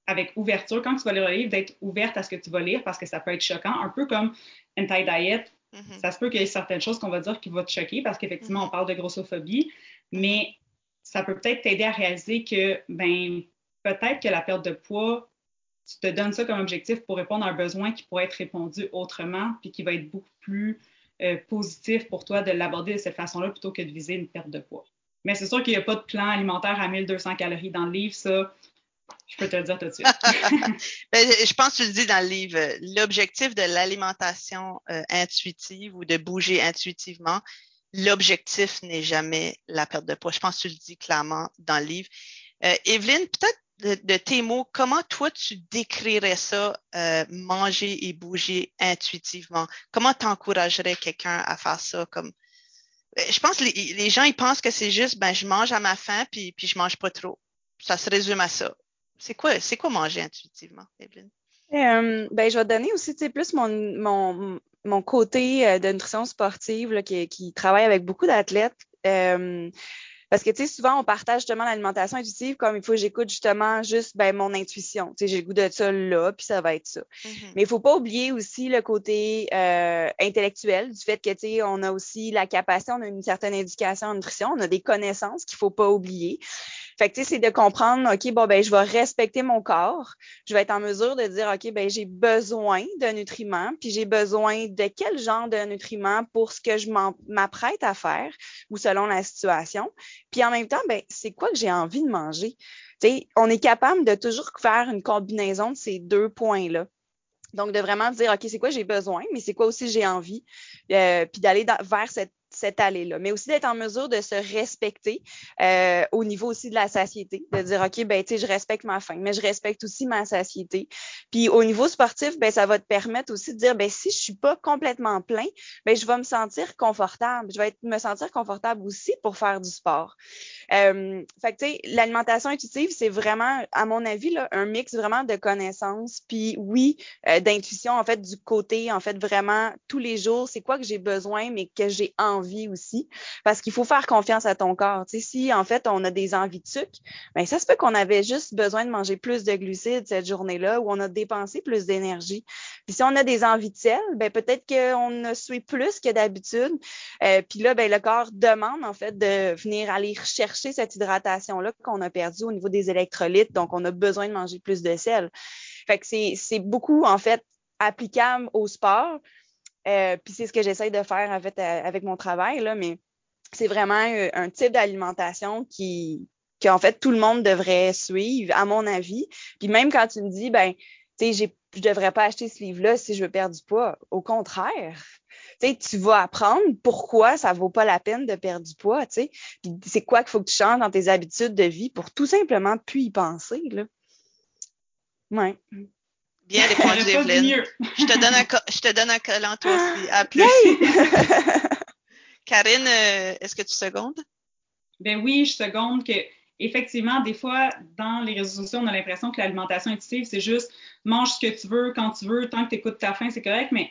avec ouverture, quand tu vas lire le livre, d'être ouverte à ce que tu vas lire parce que ça peut être choquant, un peu comme Anti-Diet. Mm-hmm. Ça se peut qu'il y ait certaines choses qu'on va dire qui vont te choquer parce qu'effectivement, mm-hmm. on parle de grossophobie, mais ça peut peut-être t'aider à réaliser que, ben, peut-être que la perte de poids, tu te donnes ça comme objectif pour répondre à un besoin qui pourrait être répondu autrement, puis qui va être beaucoup plus euh, positif pour toi de l'aborder de cette façon-là plutôt que de viser une perte de poids. Mais c'est sûr qu'il n'y a pas de plan alimentaire à 1200 calories dans le livre, ça, je peux te le dire tout de suite. Ben, je pense que tu le dis dans le livre. L'objectif de l'alimentation euh, intuitive ou de bouger intuitivement, l'objectif n'est jamais la perte de poids. Je pense que tu le dis clairement dans le livre. Euh, Evelyne, peut-être de, tes mots, comment toi tu décrirais ça, euh, manger et bouger intuitivement? Comment tu encouragerais quelqu'un à faire ça comme je pense que les, gens ils pensent que c'est juste ben je mange à ma faim puis puis je mange pas trop. Ça se résume à ça. C'est quoi, c'est quoi manger intuitivement, Evelyne? Euh, ben, je vais te donner aussi plus mon, mon, mon côté euh, de nutrition sportive là, qui, qui, travaille avec beaucoup d'athlètes. Euh, parce que, tu sais, souvent, on partage justement l'alimentation intuitive comme il faut que j'écoute justement juste ben, mon intuition. Tu sais, j'ai le goût de ça là, puis ça va être ça. Mm-hmm. Mais il faut pas oublier aussi le côté euh, intellectuel du fait que, tu sais, on a aussi la capacité, on a une certaine éducation en nutrition, on a des connaissances qu'il faut pas oublier. Fait que, tu sais, c'est de comprendre, OK, bon, ben, je vais respecter mon corps. Je vais être en mesure de dire, OK, ben, j'ai besoin de nutriments, puis j'ai besoin de quel genre de nutriments pour ce que je m'apprête à faire ou selon la situation. Puis en même temps, ben, c'est quoi que j'ai envie de manger? Tu sais, on est capable de toujours faire une combinaison de ces deux points-là. Donc, de vraiment dire, OK, c'est quoi j'ai besoin, mais c'est quoi aussi j'ai envie, euh, puis d'aller vers cette cette allée-là, mais aussi d'être en mesure de se respecter euh, au niveau aussi de la satiété, de dire ok ben tu sais je respecte ma faim, mais je respecte aussi ma satiété. Puis au niveau sportif, ben ça va te permettre aussi de dire ben si je suis pas complètement plein, ben je vais me sentir confortable, je vais être, me sentir confortable aussi pour faire du sport. Euh, fait que tu sais l'alimentation intuitive c'est vraiment à mon avis là un mix vraiment de connaissances puis oui euh, d'intuition en fait du côté en fait vraiment tous les jours c'est quoi que j'ai besoin mais que j'ai envie vie aussi, parce qu'il faut faire confiance à ton corps. Si en fait on a des envies de sucre, ben ça se peut qu'on avait juste besoin de manger plus de glucides cette journée-là, ou on a dépensé plus d'énergie. Puis si on a des envies de sel, ben peut-être qu'on a sué plus que d'habitude. Euh, puis là, ben le corps demande en fait de venir aller chercher cette hydratation-là qu'on a perdue au niveau des électrolytes, donc on a besoin de manger plus de sel. C'est beaucoup en fait applicable au sport, euh, puis c'est ce que j'essaye de faire en fait euh, avec mon travail, là, mais c'est vraiment euh, un type d'alimentation qui qu'en fait tout le monde devrait suivre, à mon avis. Puis même quand tu me dis, ben, tu sais, je devrais pas acheter ce livre-là si je veux perdre du poids. Au contraire, tu tu vas apprendre pourquoi ça vaut pas la peine de perdre du poids, tu sais. C'est quoi qu'il faut que tu changes dans tes habitudes de vie pour tout simplement plus y penser, là. Ouais. Bien répondu, Evelyne. Je te donne un, je te donne un collant toi aussi. À plus. Karine, euh, est-ce que tu secondes? Ben oui, je seconde que effectivement, des fois, dans les réseaux sociaux, on a l'impression que l'alimentation intuitive, c'est juste mange ce que tu veux, quand tu veux, tant que tu écoutes ta faim, c'est correct. Mais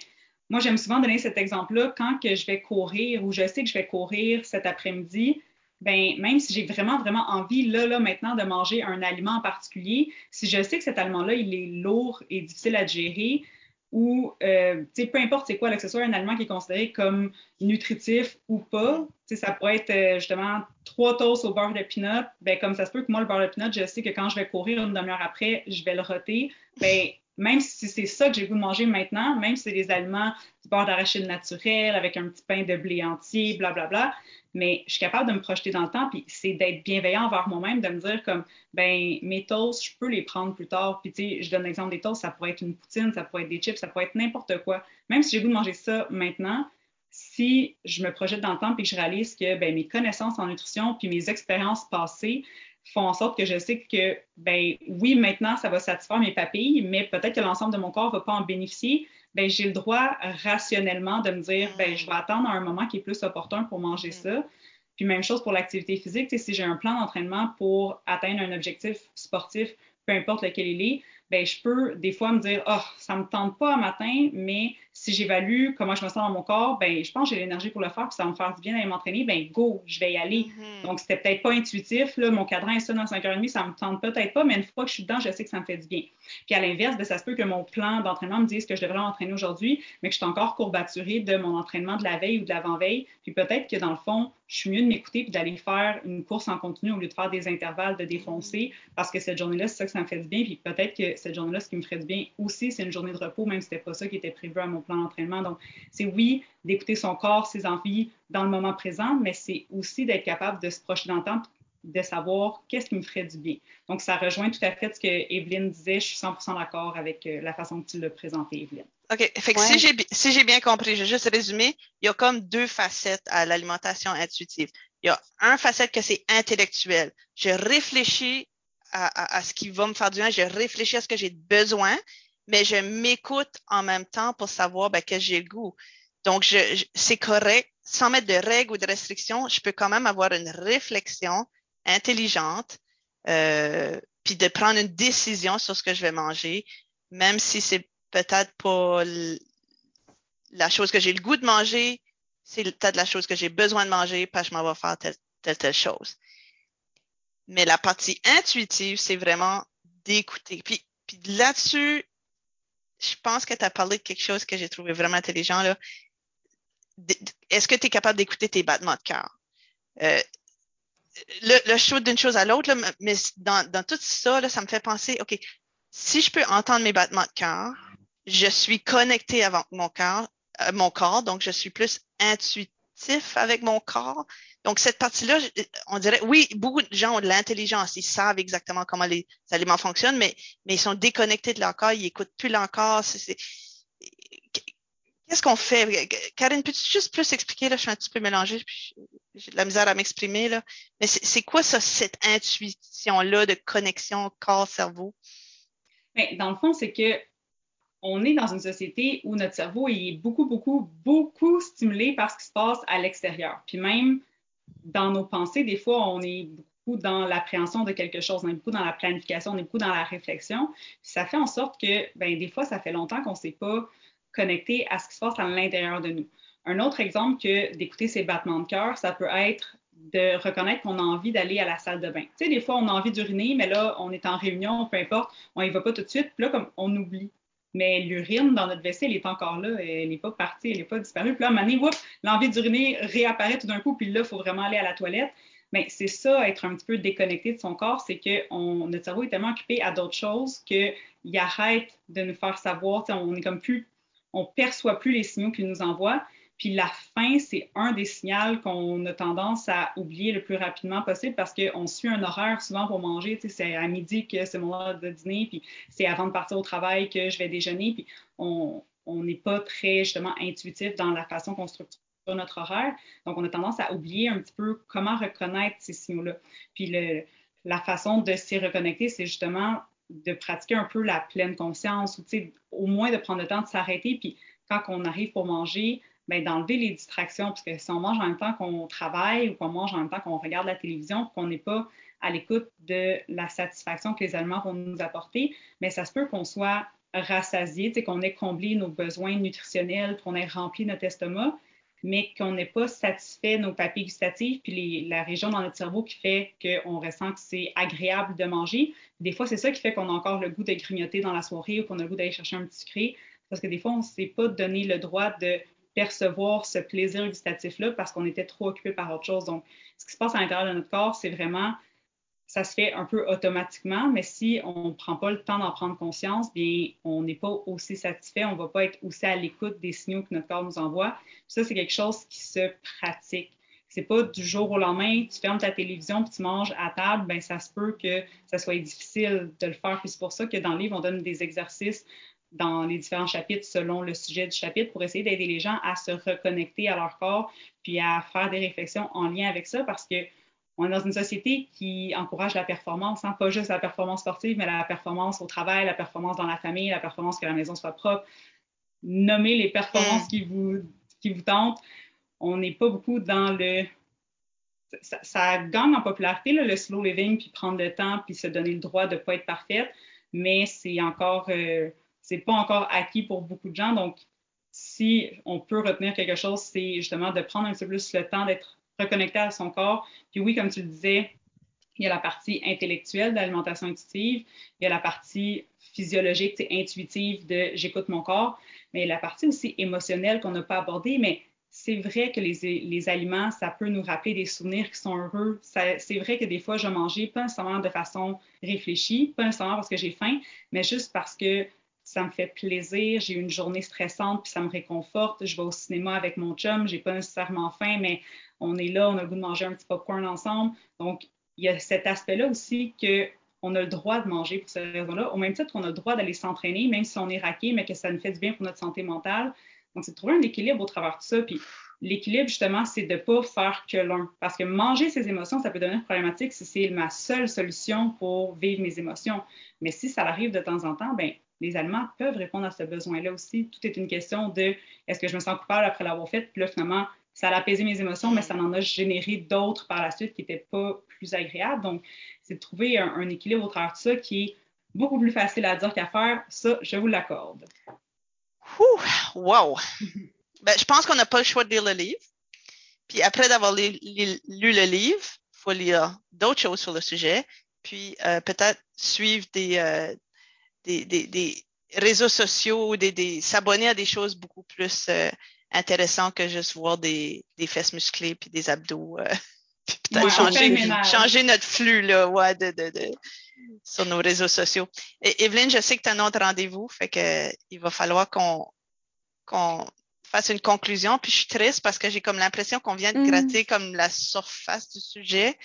moi, j'aime souvent donner cet exemple-là quand que je vais courir ou je sais que je vais courir cet après-midi ben même si j'ai vraiment, vraiment envie, là, là, maintenant, de manger un aliment en particulier, si je sais que cet aliment-là, il est lourd et difficile à gérer, ou, euh, peu importe c'est quoi, que ce soit un aliment qui est considéré comme nutritif ou pas, ça pourrait être euh, justement trois toasts au beurre de peanut, ben comme ça se peut que moi, le beurre de peanut, je sais que quand je vais courir une demi-heure après, je vais le roter, ben même si c'est ça que j'ai voulu manger maintenant, même si c'est des aliments du beurre d'arachide naturel avec un petit pain de blé entier, blablabla, bla, bla, mais je suis capable de me projeter dans le temps, puis c'est d'être bienveillant envers moi-même, de me dire comme, ben mes toasts, je peux les prendre plus tard. Puis tu sais, je donne l'exemple des toasts, ça pourrait être une poutine, ça pourrait être des chips, ça pourrait être n'importe quoi. Même si j'ai goût de manger ça maintenant, si je me projette dans le temps puis que je réalise que ben, mes connaissances en nutrition puis mes expériences passées font en sorte que je sais que, ben oui, maintenant, ça va satisfaire mes papilles, mais peut-être que l'ensemble de mon corps ne va pas en bénéficier, ben j'ai le droit rationnellement de me dire, ben je vais attendre un moment qui est plus opportun pour manger mm. ça. Puis même chose pour l'activité physique, si j'ai un plan d'entraînement pour atteindre un objectif sportif, peu importe lequel il est, ben je peux des fois me dire, oh, ça me tente pas un matin, mais si j'évalue comment je me sens dans mon corps, ben je pense que j'ai l'énergie pour le faire, puis ça va me faire du bien d'aller m'entraîner, ben go, je vais y aller. Mm-hmm. Donc, c'était peut-être pas intuitif, là, mon cadran est ça dans 5h30, ça me tente peut-être pas, mais une fois que je suis dedans, je sais que ça me fait du bien. Puis à l'inverse, ben, ça se peut que mon plan d'entraînement me dise que je devrais m'entraîner aujourd'hui, mais que je suis encore courbaturée de mon entraînement de la veille ou de l'avant-veille, puis peut-être que dans le fond, je suis mieux de m'écouter puis d'aller faire une course en continu au lieu de faire des intervalles de défoncer parce que cette journée-là, c'est ça que ça me fait du bien. Puis peut-être que cette journée-là, ce qui me ferait du bien aussi, c'est une journée de repos, même si c'était pas ça qui était prévu à mon plan d'entraînement. Donc, c'est oui, d'écouter son corps, ses envies dans le moment présent, mais c'est aussi d'être capable de se projeter dans le temps de savoir qu'est-ce qui me ferait du bien. Donc, ça rejoint tout à fait ce que Evelyne disait. Je suis 100% d'accord avec euh, la façon que tu l'as présenté, Evelyne. OK. Fait que si j'ai bien compris, je vais juste résumer, il y a comme deux facettes à l'alimentation intuitive. Il y a un facette que c'est intellectuel. Je réfléchis à, ce qui va me faire du bien, je réfléchis à ce que j'ai besoin, mais je m'écoute en même temps pour savoir ben, que j'ai le goût. Donc, je, c'est correct, sans mettre de règles ou de restrictions, je peux quand même avoir une réflexion intelligente, euh, puis de prendre une décision sur ce que je vais manger, même si c'est peut-être pas la chose que j'ai le goût de manger, c'est peut-être la chose que j'ai besoin de manger parce que je m'en vais faire telle, telle, telle chose. Mais la partie intuitive, c'est vraiment d'écouter. Puis, puis là-dessus, je pense que tu as parlé de quelque chose que j'ai trouvé vraiment intelligent. Est-ce que tu es capable d'écouter tes battements de cœur? Euh, le, le show d'une chose à l'autre, mais dans, dans tout ça, là, ça me fait penser, OK, si je peux entendre mes battements de cœur, je suis connecté avec mon euh, mon corps, donc je suis plus avec mon corps. Donc cette partie-là, on dirait, oui, beaucoup de gens ont de l'intelligence, ils savent exactement comment les aliments fonctionnent, mais mais ils sont déconnectés de leur corps, ils écoutent plus leur corps. Qu'est-ce qu'on fait? Karine, peux-tu juste plus expliquer? Là, je suis un petit peu mélangée, j'ai de la misère à m'exprimer. là. Mais c'est quoi ça, cette intuition-là de connexion corps-cerveau? Ben, dans le fond, c'est que on est dans une société où notre cerveau est beaucoup, beaucoup, beaucoup stimulé par ce qui se passe à l'extérieur. Puis même dans nos pensées, des fois, on est beaucoup dans l'appréhension de quelque chose, on est beaucoup dans la planification, on est beaucoup dans la réflexion. Puis ça fait en sorte que, ben, des fois, ça fait longtemps qu'on ne s'est pas connecté à ce qui se passe à l'intérieur de nous. Un autre exemple que d'écouter ses battements de cœur, ça peut être de reconnaître qu'on a envie d'aller à la salle de bain. Tu sais, des fois, on a envie d'uriner, mais là, on est en réunion, peu importe, on y va pas tout de suite. Puis là, comme on oublie mais l'urine dans notre vessie, elle est encore là, elle n'est pas partie, elle n'est pas disparue. Puis là, à un moment donné, l'envie d'uriner réapparaît tout d'un coup, puis là, il faut vraiment aller à la toilette. Mais c'est ça, être un petit peu déconnecté de son corps, c'est que notre cerveau est tellement occupé à d'autres choses qu'il arrête de nous faire savoir, on est comme plus, on perçoit plus les signaux qu'il nous envoie. Puis la faim, c'est un des signaux qu'on a tendance à oublier le plus rapidement possible parce qu'on suit un horaire souvent pour manger. C'est à midi que c'est mon heure de dîner, puis c'est avant de partir au travail que je vais déjeuner. Puis on n'est pas très justement intuitif dans la façon qu'on structure notre horaire. Donc, on a tendance à oublier un petit peu comment reconnaître ces signaux-là. Puis la façon de s'y reconnecter, c'est justement de pratiquer un peu la pleine conscience ou au moins de prendre le temps de s'arrêter. Puis quand on arrive pour manger, d'enlever les distractions, parce que si on mange en même temps qu'on travaille ou qu'on mange en même temps qu'on regarde la télévision, qu'on n'est pas à l'écoute de la satisfaction que les aliments vont nous apporter, mais ça se peut qu'on soit rassasié, qu'on ait comblé nos besoins nutritionnels, qu'on ait rempli notre estomac, mais qu'on n'ait pas satisfait nos papilles gustatives, puis la région dans notre cerveau qui fait qu'on ressent que c'est agréable de manger. Des fois, c'est ça qui fait qu'on a encore le goût de grignoter dans la soirée ou qu'on a le goût d'aller chercher un petit sucré, parce que des fois, on ne s'est pas donné le droit de percevoir ce plaisir gustatif-là parce qu'on était trop occupé par autre chose. Donc, ce qui se passe à l'intérieur de notre corps, c'est vraiment, ça se fait un peu automatiquement, mais si on ne prend pas le temps d'en prendre conscience, bien, on n'est pas aussi satisfait, on ne va pas être aussi à l'écoute des signaux que notre corps nous envoie. ça, c'est quelque chose qui se pratique. C'est pas du jour au lendemain, tu fermes ta télévision puis tu manges à table, ben ça se peut que ça soit difficile de le faire. Puis c'est pour ça que dans le livre, on donne des exercices dans les différents chapitres selon le sujet du chapitre pour essayer d'aider les gens à se reconnecter à leur corps puis à faire des réflexions en lien avec ça parce que on est dans une société qui encourage la performance, hein, pas juste la performance sportive, mais la performance au travail, la performance dans la famille, la performance que la maison soit propre. Nommer les performances mm. qui vous, qui vous tentent. On n'est pas beaucoup dans le. Ça, gagne en popularité, le slow living, puis prendre le temps, puis se donner le droit de ne pas être parfaite mais c'est encore, euh, c'est pas encore acquis pour beaucoup de gens. Donc, si on peut retenir quelque chose, c'est justement de prendre un peu plus le temps d'être reconnecté à son corps. Puis oui, comme tu le disais, il y a la partie intellectuelle de l'alimentation intuitive, il y a la partie physiologique, intuitive de j'écoute mon corps, mais la partie aussi émotionnelle qu'on n'a pas abordée, mais c'est vrai que les, les, aliments, ça peut nous rappeler des souvenirs qui sont heureux. C'est vrai que des fois, je mangeais pas nécessairement de façon réfléchie, pas nécessairement parce que j'ai faim, mais juste parce que ça me fait plaisir, j'ai eu une journée stressante, puis ça me réconforte. Je vais au cinéma avec mon chum, j'ai pas nécessairement faim, mais on est là, on a le goût de manger un petit popcorn ensemble. Donc, il y a cet aspect-là aussi que on a le droit de manger pour cette raison-là, au même titre qu'on a le droit d'aller s'entraîner, même si on est raqué, mais que ça nous fait du bien pour notre santé mentale. Donc, c'est de trouver un équilibre au travers de ça. Puis, l'équilibre, justement, c'est de ne pas faire que l'un. Parce que manger ses émotions, ça peut devenir problématique si c'est ma seule solution pour vivre mes émotions. Mais si ça arrive de temps en temps, ben les aliments peuvent répondre à ce besoin-là aussi. Tout est une question de est-ce que je me sens coupable après l'avoir fait? Puis là, finalement, ça a apaisé mes émotions, mais ça en a généré d'autres par la suite qui n'étaient pas plus agréables. Donc, c'est de trouver un, équilibre au travers de ça qui est beaucoup plus facile à dire qu'à faire. Ça, je vous l'accorde. Wow! ben, je pense qu'on n'a pas le choix de lire le livre. Puis après d'avoir lu, le livre, il faut lire d'autres choses sur le sujet. Puis euh, peut-être suivre des, euh, des, des, des, réseaux sociaux, des, des s'abonner à des choses beaucoup plus euh, intéressantes que juste voir des, des fesses musclées puis des abdos. puis peut-être changer, changer notre flux là, ouais, de, de, de, sur nos réseaux sociaux. Et Evelyne, je sais que tu as un autre rendez-vous, fait que il va falloir qu'on qu'on fasse une conclusion. Puis je suis triste parce que j'ai comme l'impression qu'on vient de mm. gratter comme la surface du sujet.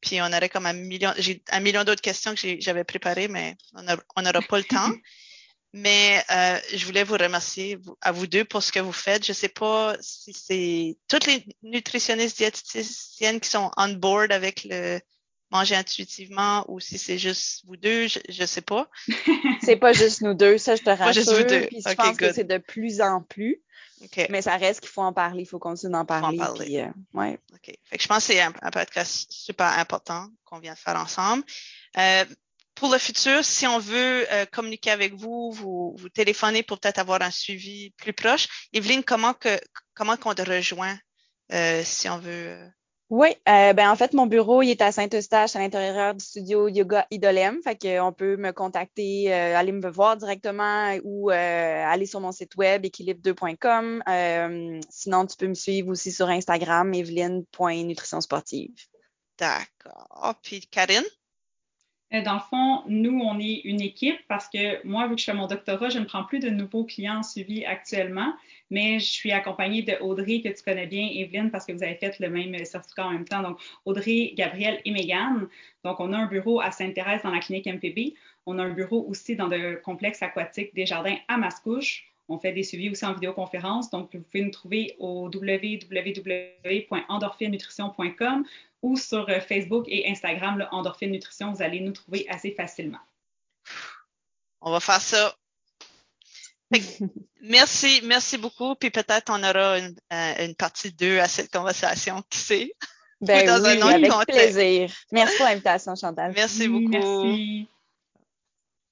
Puis on aurait comme un million, j'ai un million d'autres questions que j'avais préparées, mais on n'aura pas le temps. Mais euh, je voulais vous remercier à vous deux pour ce que vous faites. Je ne sais pas si c'est toutes les nutritionnistes diététiciennes qui sont on board avec le manger intuitivement ou si c'est juste vous deux, je ne sais pas. c'est pas juste nous deux, ça je te rassure. Pas juste vous deux. Puis je pense que c'est de plus en plus. Mais ça reste qu'il faut en parler, il faut continuer d'en parler. Puis, euh, ouais. OK. Fait que je pense que c'est un, un, podcast super important qu'on vient de faire ensemble. Euh, pour le futur, si on veut euh, communiquer avec vous, vous, vous téléphoner pour peut-être avoir un suivi plus proche. Evelyne, comment que comment qu'on te rejoint euh, si on veut euh, oui, euh, ben en fait, mon bureau il est à Saint-Eustache, à l'intérieur du studio Yoga Idolem. Fait qu'on peut me contacter, euh, aller me voir directement ou euh, aller sur mon site web équilibre2.com. sinon, tu peux me suivre aussi sur Instagram, sportive. D'accord. Puis Karine? Dans le fond, nous, on est une équipe parce que moi, vu que je fais mon doctorat, je ne prends plus de nouveaux clients suivis actuellement, mais je suis accompagnée de Audrey, que tu connais bien, Evelyne, parce que vous avez fait le même certificat en même temps. Donc, Audrey, Gabrielle et Mégane. Donc, on a un bureau à Sainte-Thérèse dans la clinique MPB. On a un bureau aussi dans le complexe aquatique des jardins à Mascouche. On fait des suivis aussi en vidéoconférence. Donc, vous pouvez nous trouver au www.endorphinenutrition.com ou sur euh, Facebook et Instagram, le Endorphine Nutrition, vous allez nous trouver assez facilement. On va faire ça. Merci, merci beaucoup. Puis peut-être on aura une, euh, partie 2 à cette conversation, qui sait? Ben oui, avec plaisir. Merci pour l'invitation, Chantal. Merci beaucoup. Merci.